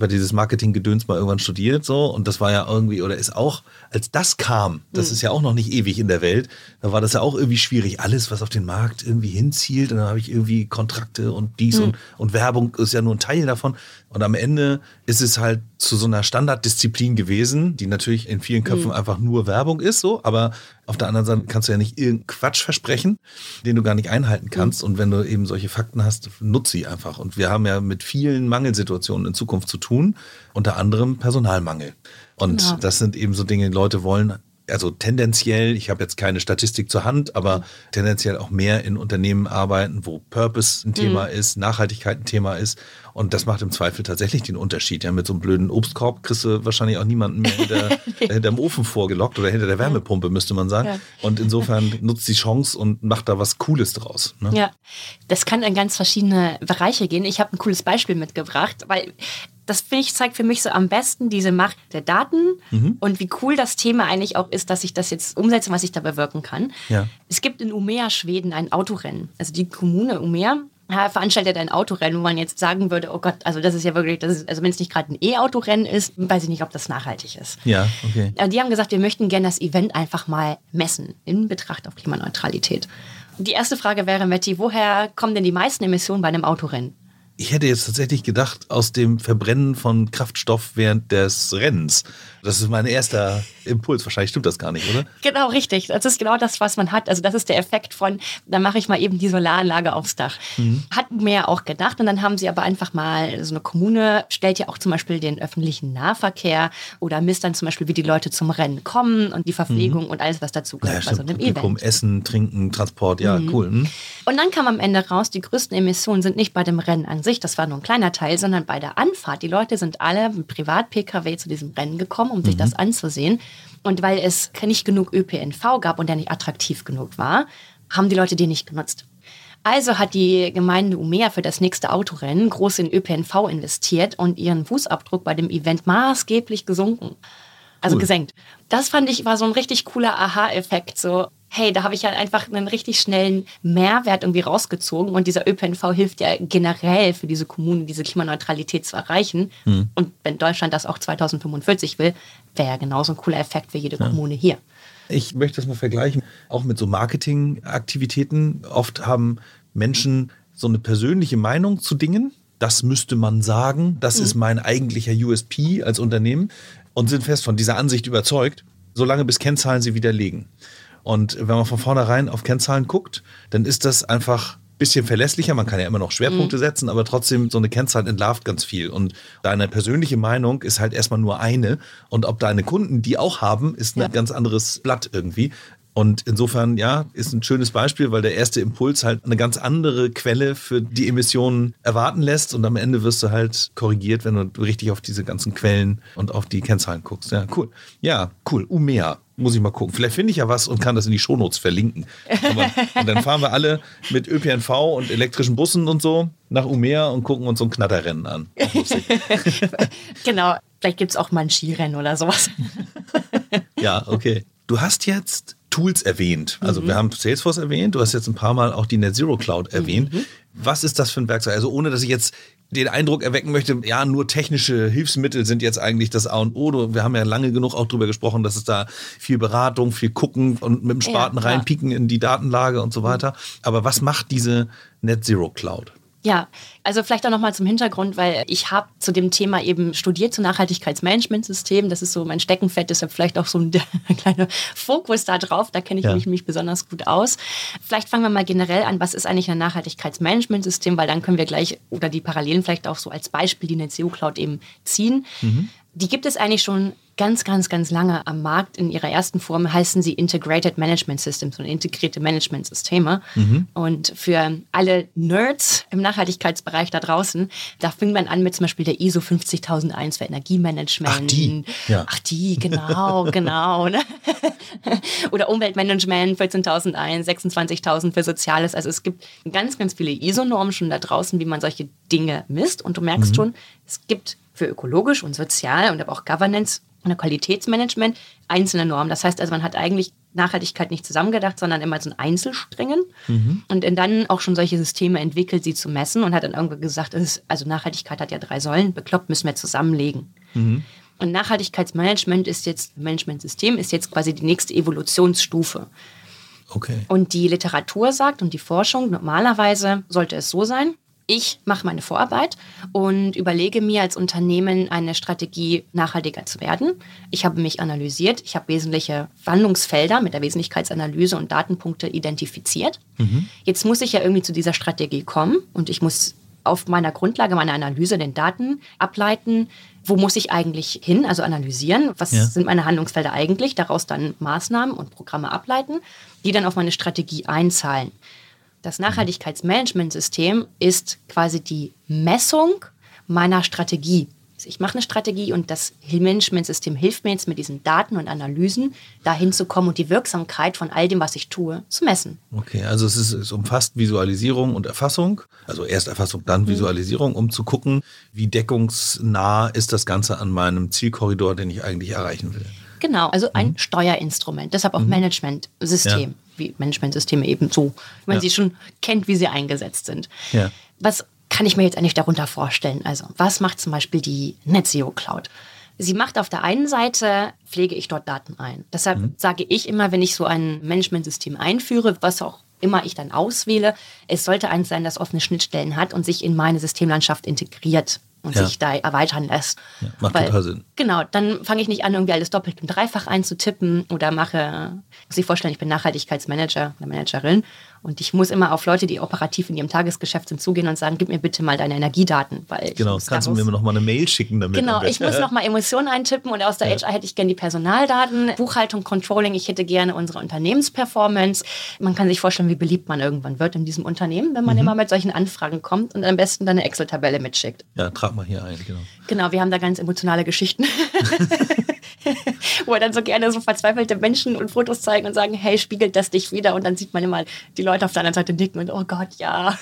über dieses Marketing-Gedöns mal irgendwann studiert so und das war ja irgendwie oder ist auch, als das kam, das mhm. ist ja auch noch nicht ewig in der Welt, da war das ja auch irgendwie schwierig. Alles, was auf den Markt irgendwie hinzielt und dann habe ich irgendwie Kontrakte und dies mhm. und, und Werbung ist ja nur ein Teil davon. Und am Ende ist es halt zu so einer Standarddisziplin gewesen, die natürlich in vielen Köpfen mhm. einfach nur Werbung ist, so, aber auf der anderen Seite kannst du ja nicht irgendeinen Quatsch versprechen, den du gar nicht einhalten mhm. kannst. Mhm. Und wenn du eben solche Fakten hast, nutze sie einfach. Und wir haben ja mit vielen Mangelsituationen in Zukunft zu tun, unter anderem Personalmangel. Und ja. das sind eben so Dinge, die Leute wollen also tendenziell, ich habe jetzt keine Statistik zur Hand, aber mhm. tendenziell auch mehr in Unternehmen arbeiten, wo Purpose ein Thema mhm. ist, Nachhaltigkeit ein Thema ist. Und das macht im Zweifel tatsächlich den Unterschied. Ja, mit so einem blöden Obstkorb kriegst du wahrscheinlich auch niemanden mehr hinter, nee. hinterm Ofen vorgelockt oder hinter der Wärmepumpe, müsste man sagen. Ja. Und insofern nutzt die Chance und macht da was Cooles draus. Ne? Ja, das kann in ganz verschiedene Bereiche gehen. Ich habe ein cooles Beispiel mitgebracht, weil das finde ich zeigt für mich so am besten diese Macht der Daten mhm. und wie cool das Thema eigentlich auch ist, dass ich das jetzt umsetze, was ich da bewirken kann. Ja. Es gibt in Umea, Schweden, ein Autorennen. Also die Kommune Umea veranstaltet ein Autorennen, wo man jetzt sagen würde, oh Gott, also das ist ja wirklich, das ist, also wenn es nicht gerade ein E-Autorennen ist, weiß ich nicht, ob das nachhaltig ist. Ja, okay. Die haben gesagt, wir möchten gerne das Event einfach mal messen in Betracht auf Klimaneutralität. Die erste Frage wäre, Matti, woher kommen denn die meisten Emissionen bei einem Autorennen? Ich hätte jetzt tatsächlich gedacht, aus dem Verbrennen von Kraftstoff während des Rennens. Das ist mein erster Impuls. Wahrscheinlich stimmt das gar nicht, oder? Genau, richtig. Das ist genau das, was man hat. Also das ist der Effekt von, dann mache ich mal eben die Solaranlage aufs Dach. Mhm. Hat mehr auch gedacht. Und dann haben sie aber einfach mal, so eine Kommune stellt ja auch zum Beispiel den öffentlichen Nahverkehr oder misst dann zum Beispiel, wie die Leute zum Rennen kommen und die Verpflegung mhm. und alles, was dazu gehört. Ja, also einem Event. Essen, Trinken, Transport, ja, mhm. cool. Mhm. Und dann kam am Ende raus, die größten Emissionen sind nicht bei dem Rennen an sich, das war nur ein kleiner Teil, sondern bei der Anfahrt. Die Leute sind alle mit Privat-Pkw zu diesem Rennen gekommen, um sich mhm. das anzusehen. Und weil es nicht genug ÖPNV gab und der nicht attraktiv genug war, haben die Leute den nicht genutzt. Also hat die Gemeinde Umea für das nächste Autorennen groß in ÖPNV investiert und ihren Fußabdruck bei dem Event maßgeblich gesunken. Also cool. gesenkt. Das fand ich war so ein richtig cooler Aha-Effekt. So, hey, da habe ich halt einfach einen richtig schnellen Mehrwert irgendwie rausgezogen und dieser ÖPNV hilft ja generell für diese Kommunen, diese Klimaneutralität zu erreichen. Mhm. Und wenn Deutschland das auch 2045 will, wäre ja genauso ein cooler Effekt für jede ja. Kommune hier. Ich möchte das mal vergleichen, auch mit so Marketingaktivitäten. Oft haben Menschen so eine persönliche Meinung zu Dingen. Das müsste man sagen. Das mhm. ist mein eigentlicher USP als Unternehmen und sind fest von dieser Ansicht überzeugt, solange bis Kennzahlen sie widerlegen. Und wenn man von vornherein auf Kennzahlen guckt, dann ist das einfach bisschen verlässlicher. Man kann ja immer noch Schwerpunkte mhm. setzen, aber trotzdem so eine Kennzahl entlarvt ganz viel. Und deine persönliche Meinung ist halt erstmal nur eine. Und ob deine Kunden die auch haben, ist ein ja. ganz anderes Blatt irgendwie. Und insofern, ja, ist ein schönes Beispiel, weil der erste Impuls halt eine ganz andere Quelle für die Emissionen erwarten lässt und am Ende wirst du halt korrigiert, wenn du richtig auf diese ganzen Quellen und auf die Kennzahlen guckst. Ja, cool. Ja, cool. Umea. Muss ich mal gucken. Vielleicht finde ich ja was und kann das in die Shownotes verlinken. Aber, und dann fahren wir alle mit ÖPNV und elektrischen Bussen und so nach Umea und gucken uns so ein Knatterrennen an. genau. Vielleicht gibt es auch mal ein Skirennen oder sowas. ja, okay. Du hast jetzt Tools erwähnt. Also mhm. wir haben Salesforce erwähnt, du hast jetzt ein paar Mal auch die Net Zero Cloud erwähnt. Mhm. Was ist das für ein Werkzeug? Also ohne, dass ich jetzt den Eindruck erwecken möchte, ja, nur technische Hilfsmittel sind jetzt eigentlich das A und O. Wir haben ja lange genug auch darüber gesprochen, dass es da viel Beratung, viel gucken und mit dem Spaten ja, reinpieken in die Datenlage und so weiter. Aber was macht diese Net Zero Cloud? Ja, also vielleicht auch nochmal zum Hintergrund, weil ich habe zu dem Thema eben studiert, zu Nachhaltigkeitsmanagementsystem. Das ist so mein Steckenfett, deshalb vielleicht auch so ein kleiner Fokus da drauf. Da kenne ich ja. mich, mich besonders gut aus. Vielleicht fangen wir mal generell an, was ist eigentlich ein Nachhaltigkeitsmanagementsystem, weil dann können wir gleich oder die Parallelen vielleicht auch so als Beispiel die NetZero Cloud eben ziehen. Mhm. Die gibt es eigentlich schon ganz, ganz, ganz lange am Markt. In ihrer ersten Form heißen sie Integrated Management Systems und integrierte Managementsysteme. Mhm. Und für alle Nerds im Nachhaltigkeitsbereich da draußen, da fing man an mit zum Beispiel der ISO 50001 für Energiemanagement. Ach, die. Ja. Ach, die, genau, genau. Ne? Oder Umweltmanagement 14.001, 26.000 für Soziales. Also es gibt ganz, ganz viele ISO-Normen schon da draußen, wie man solche Dinge misst. Und du merkst mhm. schon, es gibt für ökologisch und sozial und aber auch Governance und Qualitätsmanagement einzelne Normen. Das heißt also, man hat eigentlich Nachhaltigkeit nicht zusammengedacht, sondern immer so in Einzelsträngen mhm. und dann auch schon solche Systeme entwickelt, sie zu messen und hat dann irgendwann gesagt, ist, also Nachhaltigkeit hat ja drei Säulen, bekloppt müssen wir zusammenlegen. Mhm. Und Nachhaltigkeitsmanagement ist jetzt, Managementsystem ist jetzt quasi die nächste Evolutionsstufe. Okay. Und die Literatur sagt und die Forschung, normalerweise sollte es so sein, ich mache meine Vorarbeit und überlege mir als Unternehmen eine Strategie, nachhaltiger zu werden. Ich habe mich analysiert, ich habe wesentliche Wandlungsfelder mit der Wesentlichkeitsanalyse und Datenpunkte identifiziert. Mhm. Jetzt muss ich ja irgendwie zu dieser Strategie kommen und ich muss auf meiner Grundlage meiner Analyse den Daten ableiten, wo muss ich eigentlich hin, also analysieren, was ja. sind meine Handlungsfelder eigentlich, daraus dann Maßnahmen und Programme ableiten, die dann auf meine Strategie einzahlen. Das Nachhaltigkeitsmanagementsystem ist quasi die Messung meiner Strategie. Also ich mache eine Strategie und das Managementsystem hilft mir jetzt mit diesen Daten und Analysen dahin zu kommen und die Wirksamkeit von all dem, was ich tue, zu messen. Okay, also es, ist, es umfasst Visualisierung und Erfassung, also erst Erfassung, dann mhm. Visualisierung, um zu gucken, wie deckungsnah ist das Ganze an meinem Zielkorridor, den ich eigentlich erreichen will. Genau, also ein mhm. Steuerinstrument, deshalb auch mhm. Managementsystem. Ja wie Managementsysteme eben so, wenn man ja. sie schon kennt, wie sie eingesetzt sind. Ja. Was kann ich mir jetzt eigentlich darunter vorstellen? Also, was macht zum Beispiel die NetZero Cloud? Sie macht auf der einen Seite, pflege ich dort Daten ein. Deshalb mhm. sage ich immer, wenn ich so ein Managementsystem einführe, was auch immer ich dann auswähle, es sollte eins sein, das offene Schnittstellen hat und sich in meine Systemlandschaft integriert und ja. sich da erweitern lässt. Ja, macht Weil, total Sinn. Genau, dann fange ich nicht an, irgendwie alles doppelt und dreifach einzutippen oder mache, muss ich vorstellen, ich bin Nachhaltigkeitsmanager oder Managerin und ich muss immer auf Leute, die operativ in ihrem Tagesgeschäft sind, zugehen und sagen, gib mir bitte mal deine Energiedaten. Weil genau, kannst du mir noch mal eine Mail schicken damit? Genau, ich muss noch mal Emotionen eintippen und aus der ja. HR hätte ich gerne die Personaldaten, Buchhaltung, Controlling, ich hätte gerne unsere Unternehmensperformance. Man kann sich vorstellen, wie beliebt man irgendwann wird in diesem Unternehmen, wenn man mhm. immer mit solchen Anfragen kommt und am besten dann eine Excel-Tabelle mitschickt. Ja, trag mal hier ein, genau. Genau, wir haben da ganz emotionale Geschichten. wo er dann so gerne so verzweifelte Menschen und Fotos zeigen und sagen, hey, spiegelt das dich wieder? Und dann sieht man immer die Leute auf der anderen Seite nicken und oh Gott, ja.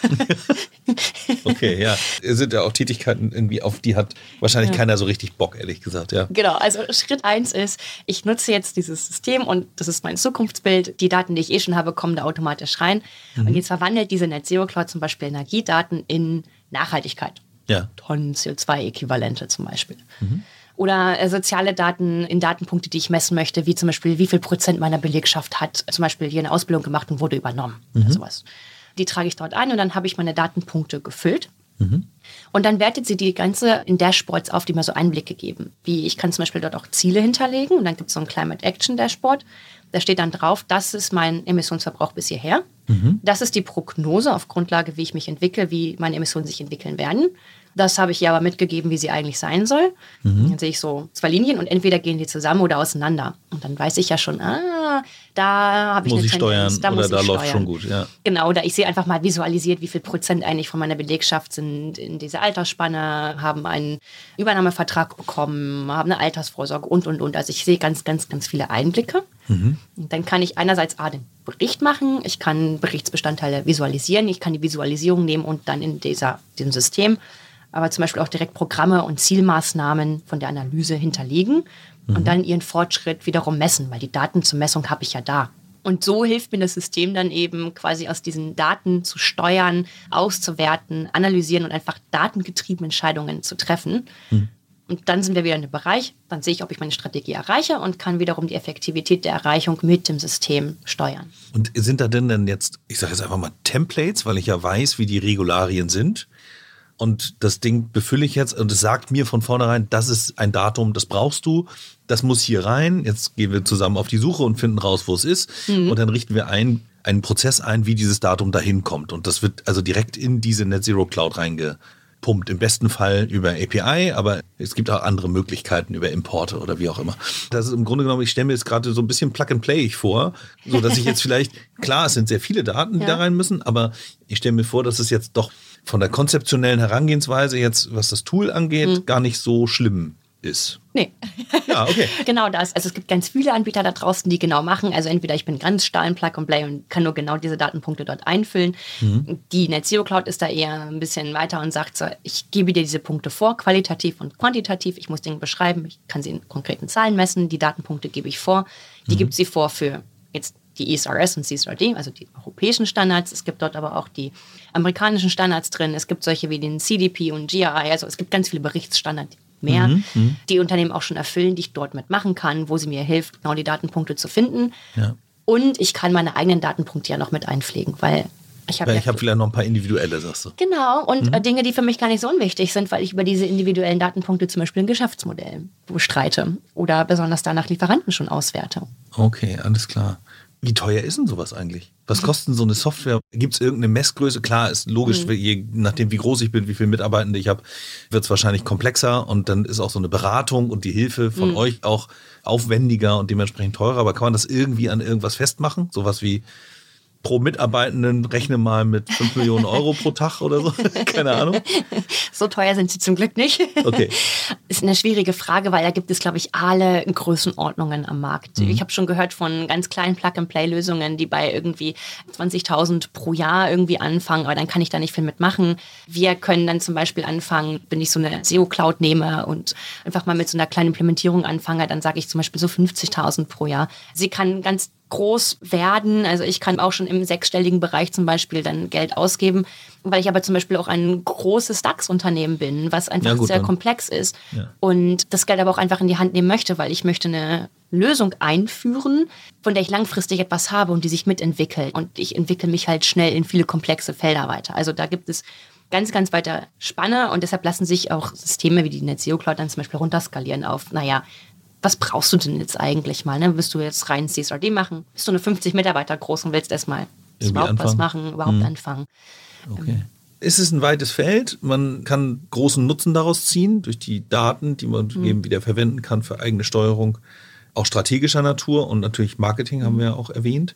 okay, ja. Es sind ja auch Tätigkeiten irgendwie, auf die hat wahrscheinlich ja. keiner so richtig Bock, ehrlich gesagt, ja. Genau, also Schritt eins ist, ich nutze jetzt dieses System und das ist mein Zukunftsbild. Die Daten, die ich eh schon habe, kommen da automatisch rein. Mhm. Und jetzt verwandelt diese Net Zero Cloud zum Beispiel Energiedaten in Nachhaltigkeit. Ja. Tonnen CO2-Äquivalente zum Beispiel. Mhm oder äh, soziale Daten in Datenpunkte, die ich messen möchte, wie zum Beispiel, wie viel Prozent meiner Belegschaft hat zum Beispiel hier eine Ausbildung gemacht und wurde übernommen. Mhm. Oder sowas. Die trage ich dort ein und dann habe ich meine Datenpunkte gefüllt. Mhm. Und dann wertet sie die ganze in Dashboards auf, die mir so Einblicke geben. Wie ich kann zum Beispiel dort auch Ziele hinterlegen und dann gibt es so ein Climate Action Dashboard. Da steht dann drauf, das ist mein Emissionsverbrauch bis hierher. Mhm. Das ist die Prognose auf Grundlage, wie ich mich entwickle, wie meine Emissionen sich entwickeln werden. Das habe ich ihr aber mitgegeben, wie sie eigentlich sein soll. Mhm. Dann sehe ich so zwei Linien und entweder gehen die zusammen oder auseinander. Und dann weiß ich ja schon, ah, da habe ich muss eine ich Tendenz, steuern da oder da läuft schon gut. Ja. Genau, da ich sehe einfach mal visualisiert, wie viel Prozent eigentlich von meiner Belegschaft sind in dieser Altersspanne, haben einen Übernahmevertrag bekommen, haben eine Altersvorsorge und, und, und. Also ich sehe ganz, ganz, ganz viele Einblicke. Und dann kann ich einerseits A, den Bericht machen, ich kann Berichtsbestandteile visualisieren, ich kann die Visualisierung nehmen und dann in dieser, diesem System aber zum Beispiel auch direkt Programme und Zielmaßnahmen von der Analyse hinterlegen und dann ihren Fortschritt wiederum messen, weil die Daten zur Messung habe ich ja da. Und so hilft mir das System dann eben quasi aus diesen Daten zu steuern, auszuwerten, analysieren und einfach datengetriebene Entscheidungen zu treffen. Und dann sind wir wieder in dem Bereich, dann sehe ich, ob ich meine Strategie erreiche und kann wiederum die Effektivität der Erreichung mit dem System steuern. Und sind da denn dann jetzt, ich sage jetzt einfach mal Templates, weil ich ja weiß, wie die Regularien sind. Und das Ding befülle ich jetzt und es sagt mir von vornherein, das ist ein Datum, das brauchst du, das muss hier rein. Jetzt gehen wir zusammen auf die Suche und finden raus, wo es ist. Und dann richten wir ein, einen Prozess ein, wie dieses Datum dahin kommt. Und das wird also direkt in diese Net Zero Cloud reingepumpt. Im besten Fall über API, aber es gibt auch andere Möglichkeiten über Importe oder wie auch immer. Das ist im Grunde genommen, ich stelle mir jetzt gerade so ein bisschen Plug and Play vor, so dass ich jetzt vielleicht, klar, es sind sehr viele Daten, die Ja. da rein müssen, aber ich stelle mir vor, dass es jetzt doch von der konzeptionellen Herangehensweise jetzt, was das Tool angeht, gar nicht so schlimm ist. Nee. Ja, okay. Genau das. Also es gibt ganz viele Anbieter da draußen, die genau machen. Also entweder ich bin ganz starr in Plug and Play und kann nur genau diese Datenpunkte dort einfüllen. Die NetZero Cloud ist da eher ein bisschen weiter und sagt so, ich gebe dir diese Punkte vor, qualitativ und quantitativ. Ich muss Dinge beschreiben, ich kann sie in konkreten Zahlen messen. Die Datenpunkte gebe ich vor. Die gibt sie vor für jetzt die ESRS und CSRD, also die europäischen Standards. Es gibt dort aber auch die amerikanischen Standards drin. Es gibt solche wie den CDP und GRI. Also es gibt ganz viele Berichtsstandards mehr, die Unternehmen auch schon erfüllen, die ich dort mitmachen kann, wo sie mir hilft, genau die Datenpunkte zu finden. Ja. Und ich kann meine eigenen Datenpunkte ja noch mit einpflegen, weil ich habe ja ich habe vielleicht noch ein paar individuelle, sagst du. Genau, und äh, Dinge, die für mich gar nicht so unwichtig sind, weil ich über diese individuellen Datenpunkte zum Beispiel ein Geschäftsmodell bestreite oder besonders danach Lieferanten schon auswerte. Okay, alles klar. Wie teuer ist denn sowas eigentlich? Was kostet denn so eine Software? Gibt es irgendeine Messgröße? Klar, ist logisch, je nachdem, wie groß ich bin, wie viele Mitarbeitende ich habe, wird es wahrscheinlich komplexer und dann ist auch so eine Beratung und die Hilfe von euch auch aufwendiger und dementsprechend teurer. Aber kann man das irgendwie an irgendwas festmachen? Sowas wie pro Mitarbeitenden rechne mal mit 5 Millionen Euro pro Tag oder so? Keine Ahnung. So teuer sind sie zum Glück nicht. Okay. Ist eine schwierige Frage, weil da gibt es, glaube ich, alle Größenordnungen am Markt. Ich habe schon gehört von ganz kleinen Plug-and-Play-Lösungen, die bei irgendwie 20.000 pro Jahr irgendwie anfangen, aber dann kann ich da nicht viel mitmachen. Wir können dann zum Beispiel anfangen, wenn ich so eine SEO-Cloud nehme und einfach mal mit so einer kleinen Implementierung anfange, dann sage ich zum Beispiel so 50.000 pro Jahr. Sie kann ganz groß werden. Also ich kann auch schon im sechsstelligen Bereich zum Beispiel dann Geld ausgeben, weil ich aber zum Beispiel auch ein großes DAX-Unternehmen bin, was einfach Ja, gut, sehr dann- komplex ist Ja. und das Geld aber auch einfach in die Hand nehmen möchte, weil ich möchte eine Lösung einführen, von der ich langfristig etwas habe und die sich mitentwickelt. Und ich entwickle mich halt schnell in viele komplexe Felder weiter. Also da gibt es ganz, ganz weiter Spanne und deshalb lassen sich auch Systeme wie die NetZero Cloud dann zum Beispiel runterskalieren auf, naja, was brauchst du denn jetzt eigentlich mal? Ne? Willst du jetzt rein CSRD machen? Bist du eine 50 Mitarbeiter groß und willst erstmal überhaupt was anfangen? machen, überhaupt anfangen? Okay. Es ist ein weites Feld. Man kann großen Nutzen daraus ziehen durch die Daten, die man eben wieder verwenden kann für eigene Steuerung, auch strategischer Natur und natürlich Marketing haben wir ja auch erwähnt.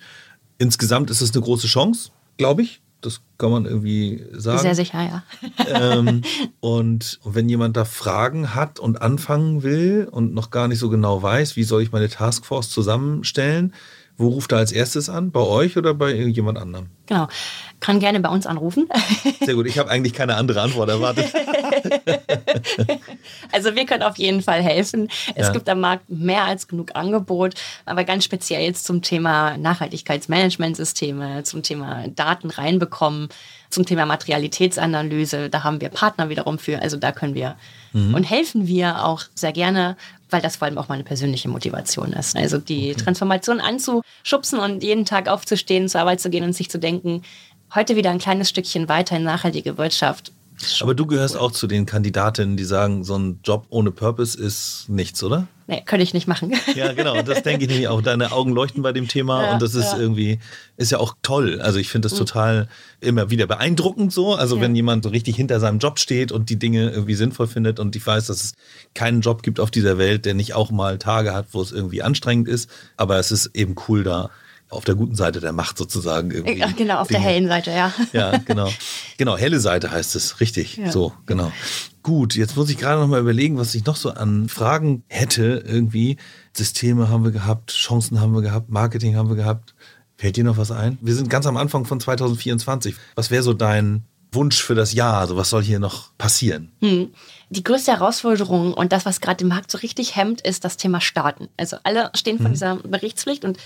Insgesamt ist es eine große Chance, glaube ich. Das kann man irgendwie sagen. Sehr sicher, ja. ähm, und wenn jemand da Fragen hat und anfangen will und noch gar nicht so genau weiß, wie soll ich meine Taskforce zusammenstellen, wo ruft er als erstes an? Bei euch oder bei irgendjemand anderem? Genau. Kann gerne bei uns anrufen. Sehr gut, ich habe eigentlich keine andere Antwort erwartet. Also wir können auf jeden Fall helfen. Es Ja. gibt am Markt mehr als genug Angebot, aber ganz speziell jetzt zum Thema Nachhaltigkeitsmanagementsysteme, zum Thema Daten reinbekommen, zum Thema Materialitätsanalyse. Da haben wir Partner wiederum für. Also da können wir und helfen wir auch sehr gerne, weil das vor allem auch meine persönliche Motivation ist. Also die Transformation anzuschubsen und jeden Tag aufzustehen, zur Arbeit zu gehen und sich zu denken, heute wieder ein kleines Stückchen weiter in nachhaltige Wirtschaft. Aber du gehörst auch zu den Kandidatinnen, die sagen, so ein Job ohne Purpose ist nichts, oder? Nee, könnte ich nicht machen. Ja, genau. Das denke ich nämlich auch. Deine Augen leuchten bei dem Thema Ja, und das ist ja. irgendwie, ist ja auch toll. Also ich finde das total immer wieder beeindruckend so. Also Ja. wenn jemand so richtig hinter seinem Job steht und die Dinge irgendwie sinnvoll findet und ich weiß, dass es keinen Job gibt auf dieser Welt, der nicht auch mal Tage hat, wo es irgendwie anstrengend ist. Aber es ist eben cool da auf der guten Seite der Macht sozusagen irgendwie. Ja, genau, auf der Dinge- hellen Seite, ja. ja, genau. Genau, helle Seite heißt es, richtig. Ja. So, genau. Gut, jetzt muss ich gerade noch mal überlegen, was ich noch so an Fragen hätte irgendwie. Systeme haben wir gehabt, Chancen haben wir gehabt, Marketing haben wir gehabt. Fällt dir noch was ein? Wir sind ganz am Anfang von 2024. Was wäre so dein Wunsch für das Jahr? Also was soll hier noch passieren? Die größte Herausforderung und das, was gerade den Markt so richtig hemmt, ist das Thema Starten. Also alle stehen vor dieser Berichtspflicht und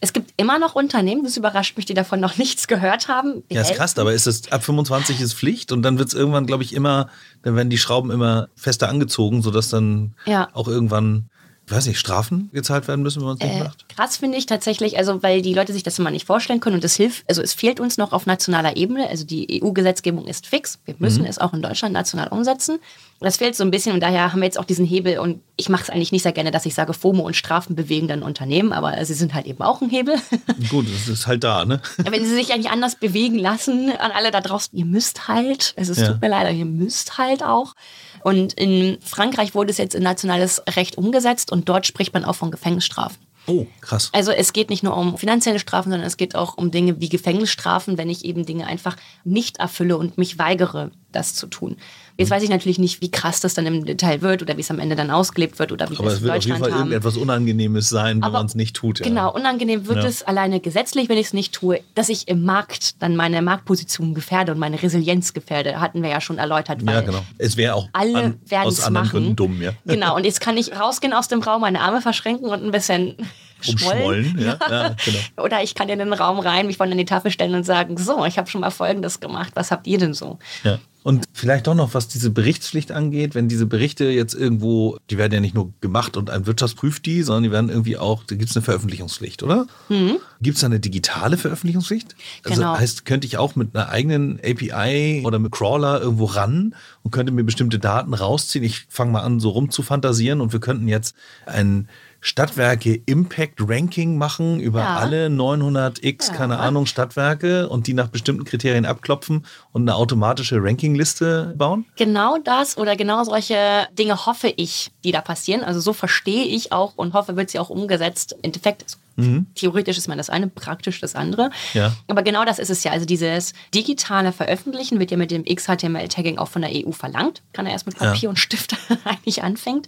es gibt immer noch Unternehmen, das überrascht mich, die davon noch nichts gehört haben. Ja, ist krass, aber ist es ab 25 ist Pflicht und dann wird es irgendwann, glaube ich, immer, dann werden die Schrauben immer fester angezogen, sodass dann Ja. auch irgendwann, ich weiß nicht, Strafen gezahlt werden müssen, wenn man es nicht Äh, macht. krass finde ich tatsächlich, also weil die Leute sich das immer nicht vorstellen können und es hilft, also es fehlt uns noch auf nationaler Ebene, also die EU-Gesetzgebung ist fix, wir müssen Mhm. es auch in Deutschland national umsetzen. Das fehlt so ein bisschen und daher haben wir jetzt auch diesen Hebel und ich mache es eigentlich nicht sehr gerne, dass ich sage, FOMO und Strafen bewegen dann Unternehmen, aber sie sind halt eben auch ein Hebel. Gut, es ist halt da, ne? Wenn sie sich eigentlich anders bewegen lassen, an alle da draußen, ihr müsst halt, also es Ja. tut mir leid, ihr müsst halt auch. Und in Frankreich wurde es jetzt in nationales Recht umgesetzt und dort spricht man auch von Gefängnisstrafen. Oh, krass. Also es geht nicht nur um finanzielle Strafen, sondern es geht auch um Dinge wie Gefängnisstrafen, wenn ich eben Dinge einfach nicht erfülle und mich weigere, das zu tun. Jetzt weiß ich natürlich nicht, wie krass das dann im Detail wird oder wie es am Ende dann ausgelebt wird oder wie Aber es wird auf jeden Fall haben. irgendetwas Unangenehmes sein, wenn man es nicht tut. Ja. Genau, unangenehm wird Ja. es alleine gesetzlich, wenn ich es nicht tue, dass ich im Markt dann meine Marktposition gefährde und meine Resilienz gefährde, hatten wir ja schon erläutert. Ja, genau. Es wäre auch Alle an, werden aus es anderen machen. Gründen dumm, ja. Genau, und jetzt kann ich rausgehen aus dem Raum, meine Arme verschränken und ein bisschen schmollen. Umschmollen, ja. ja genau. Oder ich kann in den Raum rein, mich vorne an die Tafel stellen und sagen, so, ich habe schon mal Folgendes gemacht, was habt ihr denn so? Ja. Und vielleicht doch noch, was diese Berichtspflicht angeht, wenn diese Berichte jetzt irgendwo, die werden ja nicht nur gemacht und ein Wirtschaft prüft die, sondern die werden irgendwie auch, da gibt es eine Veröffentlichungspflicht, oder? Gibt es da eine digitale Veröffentlichungspflicht? Also Genau. heißt, könnte ich auch mit einer eigenen API oder mit Crawler irgendwo ran und könnte mir bestimmte Daten rausziehen? Ich fange mal an, so rum zu fantasieren und wir könnten jetzt ein Stadtwerke Impact Ranking machen über Ja. alle 900x, Ja. keine Ahnung, Stadtwerke und die nach bestimmten Kriterien abklopfen und eine automatische Rankingliste bauen? Genau das oder genau solche Dinge hoffe ich, die da passieren. Also so verstehe ich auch und hoffe, wird sie auch umgesetzt. Im Endeffekt, also theoretisch ist man das eine, praktisch das andere. Ja. Aber genau das ist es ja. Also dieses digitale Veröffentlichen wird ja mit dem XHTML-Tagging auch von der EU verlangt. Kann er erst mit Papier und Stift eigentlich anfängt.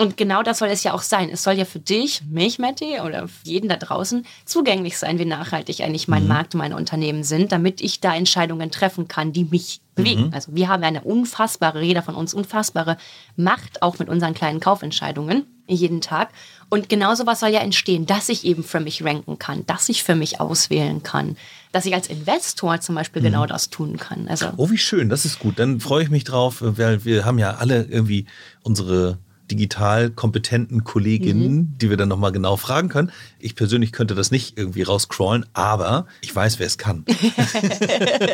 Und genau das soll es ja auch sein. Es soll ja für dich, mich, Matti, oder jeden da draußen zugänglich sein, wie nachhaltig eigentlich mein Markt und meine Unternehmen sind, damit ich da Entscheidungen treffen kann, die mich bewegen. Also wir haben eine unfassbare, jeder von uns unfassbare Macht, auch mit unseren kleinen Kaufentscheidungen jeden Tag. Und genau sowas soll ja entstehen, dass ich eben für mich ranken kann, dass ich für mich auswählen kann, dass ich als Investor zum Beispiel genau das tun kann. Also Oh, wie schön, das ist gut. Dann freue ich mich drauf, weil wir haben ja alle irgendwie unsere digital kompetenten Kolleginnen, Mhm. die wir dann nochmal genau fragen können. Ich persönlich könnte das nicht irgendwie rauscrawlen, aber ich weiß, wer es kann.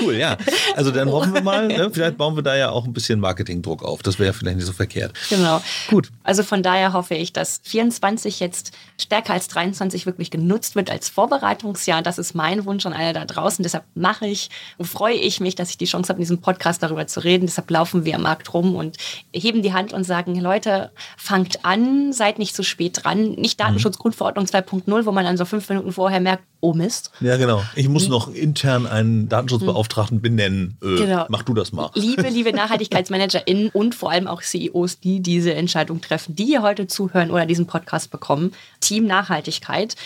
cool, ja. Also dann hoffen wir mal, ne? vielleicht bauen wir da ja auch ein bisschen Marketingdruck auf. Das wäre ja vielleicht nicht so verkehrt. Genau. Gut. Also von daher hoffe ich, dass 24 jetzt stärker als 23 wirklich genutzt wird als Vorbereitungsjahr. Das ist mein Wunsch an alle da draußen. Deshalb mache ich und freue ich mich, dass ich die Chance habe, in diesem Podcast darüber zu reden. Deshalb laufen wir am Markt rum und heben die Hand und sagen, Leute, fangt an, seid nicht zu spät dran. Nicht Datenschutzgrundverordnung 2.0, wo man dann so fünf Minuten vorher merkt, oh Mist. Ja, genau. Ich muss noch intern einen Datenschutzbeauftragten benennen. Äh, Genau. Mach du das mal. Liebe, liebe NachhaltigkeitsmanagerInnen und vor allem auch CEOs, die diese Entscheidung treffen, die hier heute zuhören oder diesen Podcast bekommen. Team Nachhaltigkeit.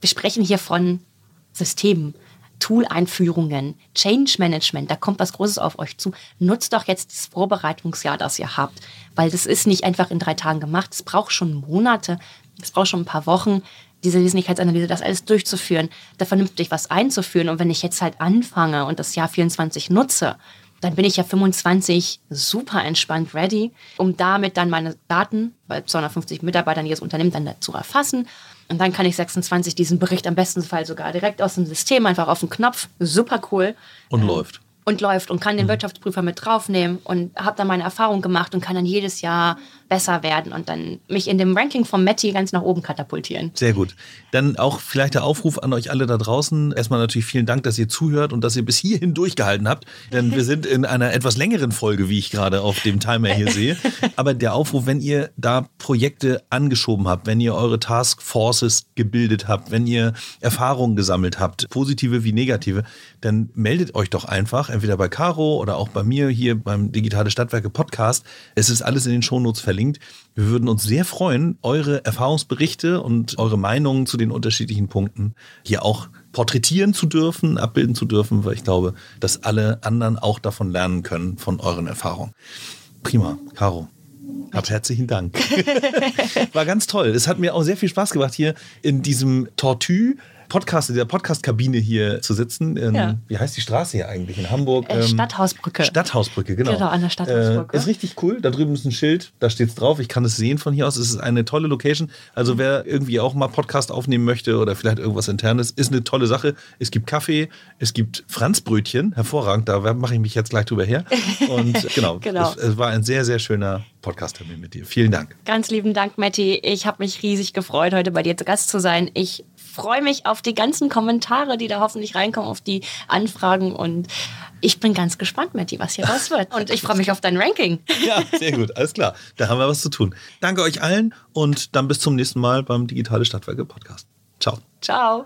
Wir sprechen hier von Systemen, Tool-Einführungen, Change Management. Da kommt was Großes auf euch zu. Nutzt doch jetzt das Vorbereitungsjahr, das ihr habt. Weil das ist nicht einfach in drei Tagen gemacht. Es braucht schon Monate. Es braucht schon ein paar Wochen diese Wesentlichkeitsanalyse, das alles durchzuführen, da vernünftig was einzuführen. Und wenn ich jetzt halt anfange und das Jahr 24 nutze, dann bin ich ja 25 super entspannt ready, um damit dann meine Daten bei 250 Mitarbeitern jedes Unternehmen dann zu erfassen. Und dann kann ich 26 diesen Bericht am besten Fall sogar direkt aus dem System einfach auf den Knopf, super cool. Und läuft. Und läuft und kann den Wirtschaftsprüfer mit draufnehmen und habe dann meine Erfahrung gemacht und kann dann jedes Jahr besser werden und dann mich in dem Ranking vom Matti ganz nach oben katapultieren. Sehr gut. Dann auch vielleicht der Aufruf an euch alle da draußen. Erstmal natürlich vielen Dank, dass ihr zuhört und dass ihr bis hierhin durchgehalten habt. Denn wir sind in einer etwas längeren Folge, wie ich gerade auf dem Timer hier sehe. Aber der Aufruf, wenn ihr da Projekte angeschoben habt, wenn ihr eure Taskforces gebildet habt, wenn ihr Erfahrungen gesammelt habt, positive wie negative, dann meldet euch doch einfach, entweder bei Caro oder auch bei mir hier beim Digitale Stadtwerke Podcast. Es ist alles in den Shownotes verlinkt. Wir würden uns sehr freuen, eure Erfahrungsberichte und eure Meinungen zu den unterschiedlichen Punkten hier auch porträtieren zu dürfen, abbilden zu dürfen, weil ich glaube, dass alle anderen auch davon lernen können, von euren Erfahrungen. Prima, Caro. Hab herzlichen Dank. War ganz toll. Es hat mir auch sehr viel Spaß gemacht, hier in diesem Tortue Podcast, in der Podcast-Kabine hier zu sitzen. In, ja. Wie heißt die Straße hier eigentlich? In Hamburg? Äh, Stadthausbrücke. Stadthausbrücke, genau. Genau, an der Stadthausbrücke. Äh, ist richtig cool. Da drüben ist ein Schild, da steht es drauf. Ich kann es sehen von hier aus. Es ist eine tolle Location. Also wer irgendwie auch mal Podcast aufnehmen möchte oder vielleicht irgendwas internes, ist eine tolle Sache. Es gibt Kaffee, es gibt Franzbrötchen, hervorragend. Da mache ich mich jetzt gleich drüber her. Und genau, genau. Es, es war ein sehr, sehr schöner Podcast-Termin mit dir. Vielen Dank. Ganz lieben Dank, Matti. Ich habe mich riesig gefreut, heute bei dir zu Gast zu sein. Ich freue mich auf die ganzen Kommentare, die da hoffentlich reinkommen, auf die Anfragen und ich bin ganz gespannt, Matti, was hier raus wird. Und ich freue mich auf dein Ranking. Ja, sehr gut. Alles klar. Da haben wir was zu tun. Danke euch allen und dann bis zum nächsten Mal beim Digitale Stadtwerke Podcast. Ciao. Ciao.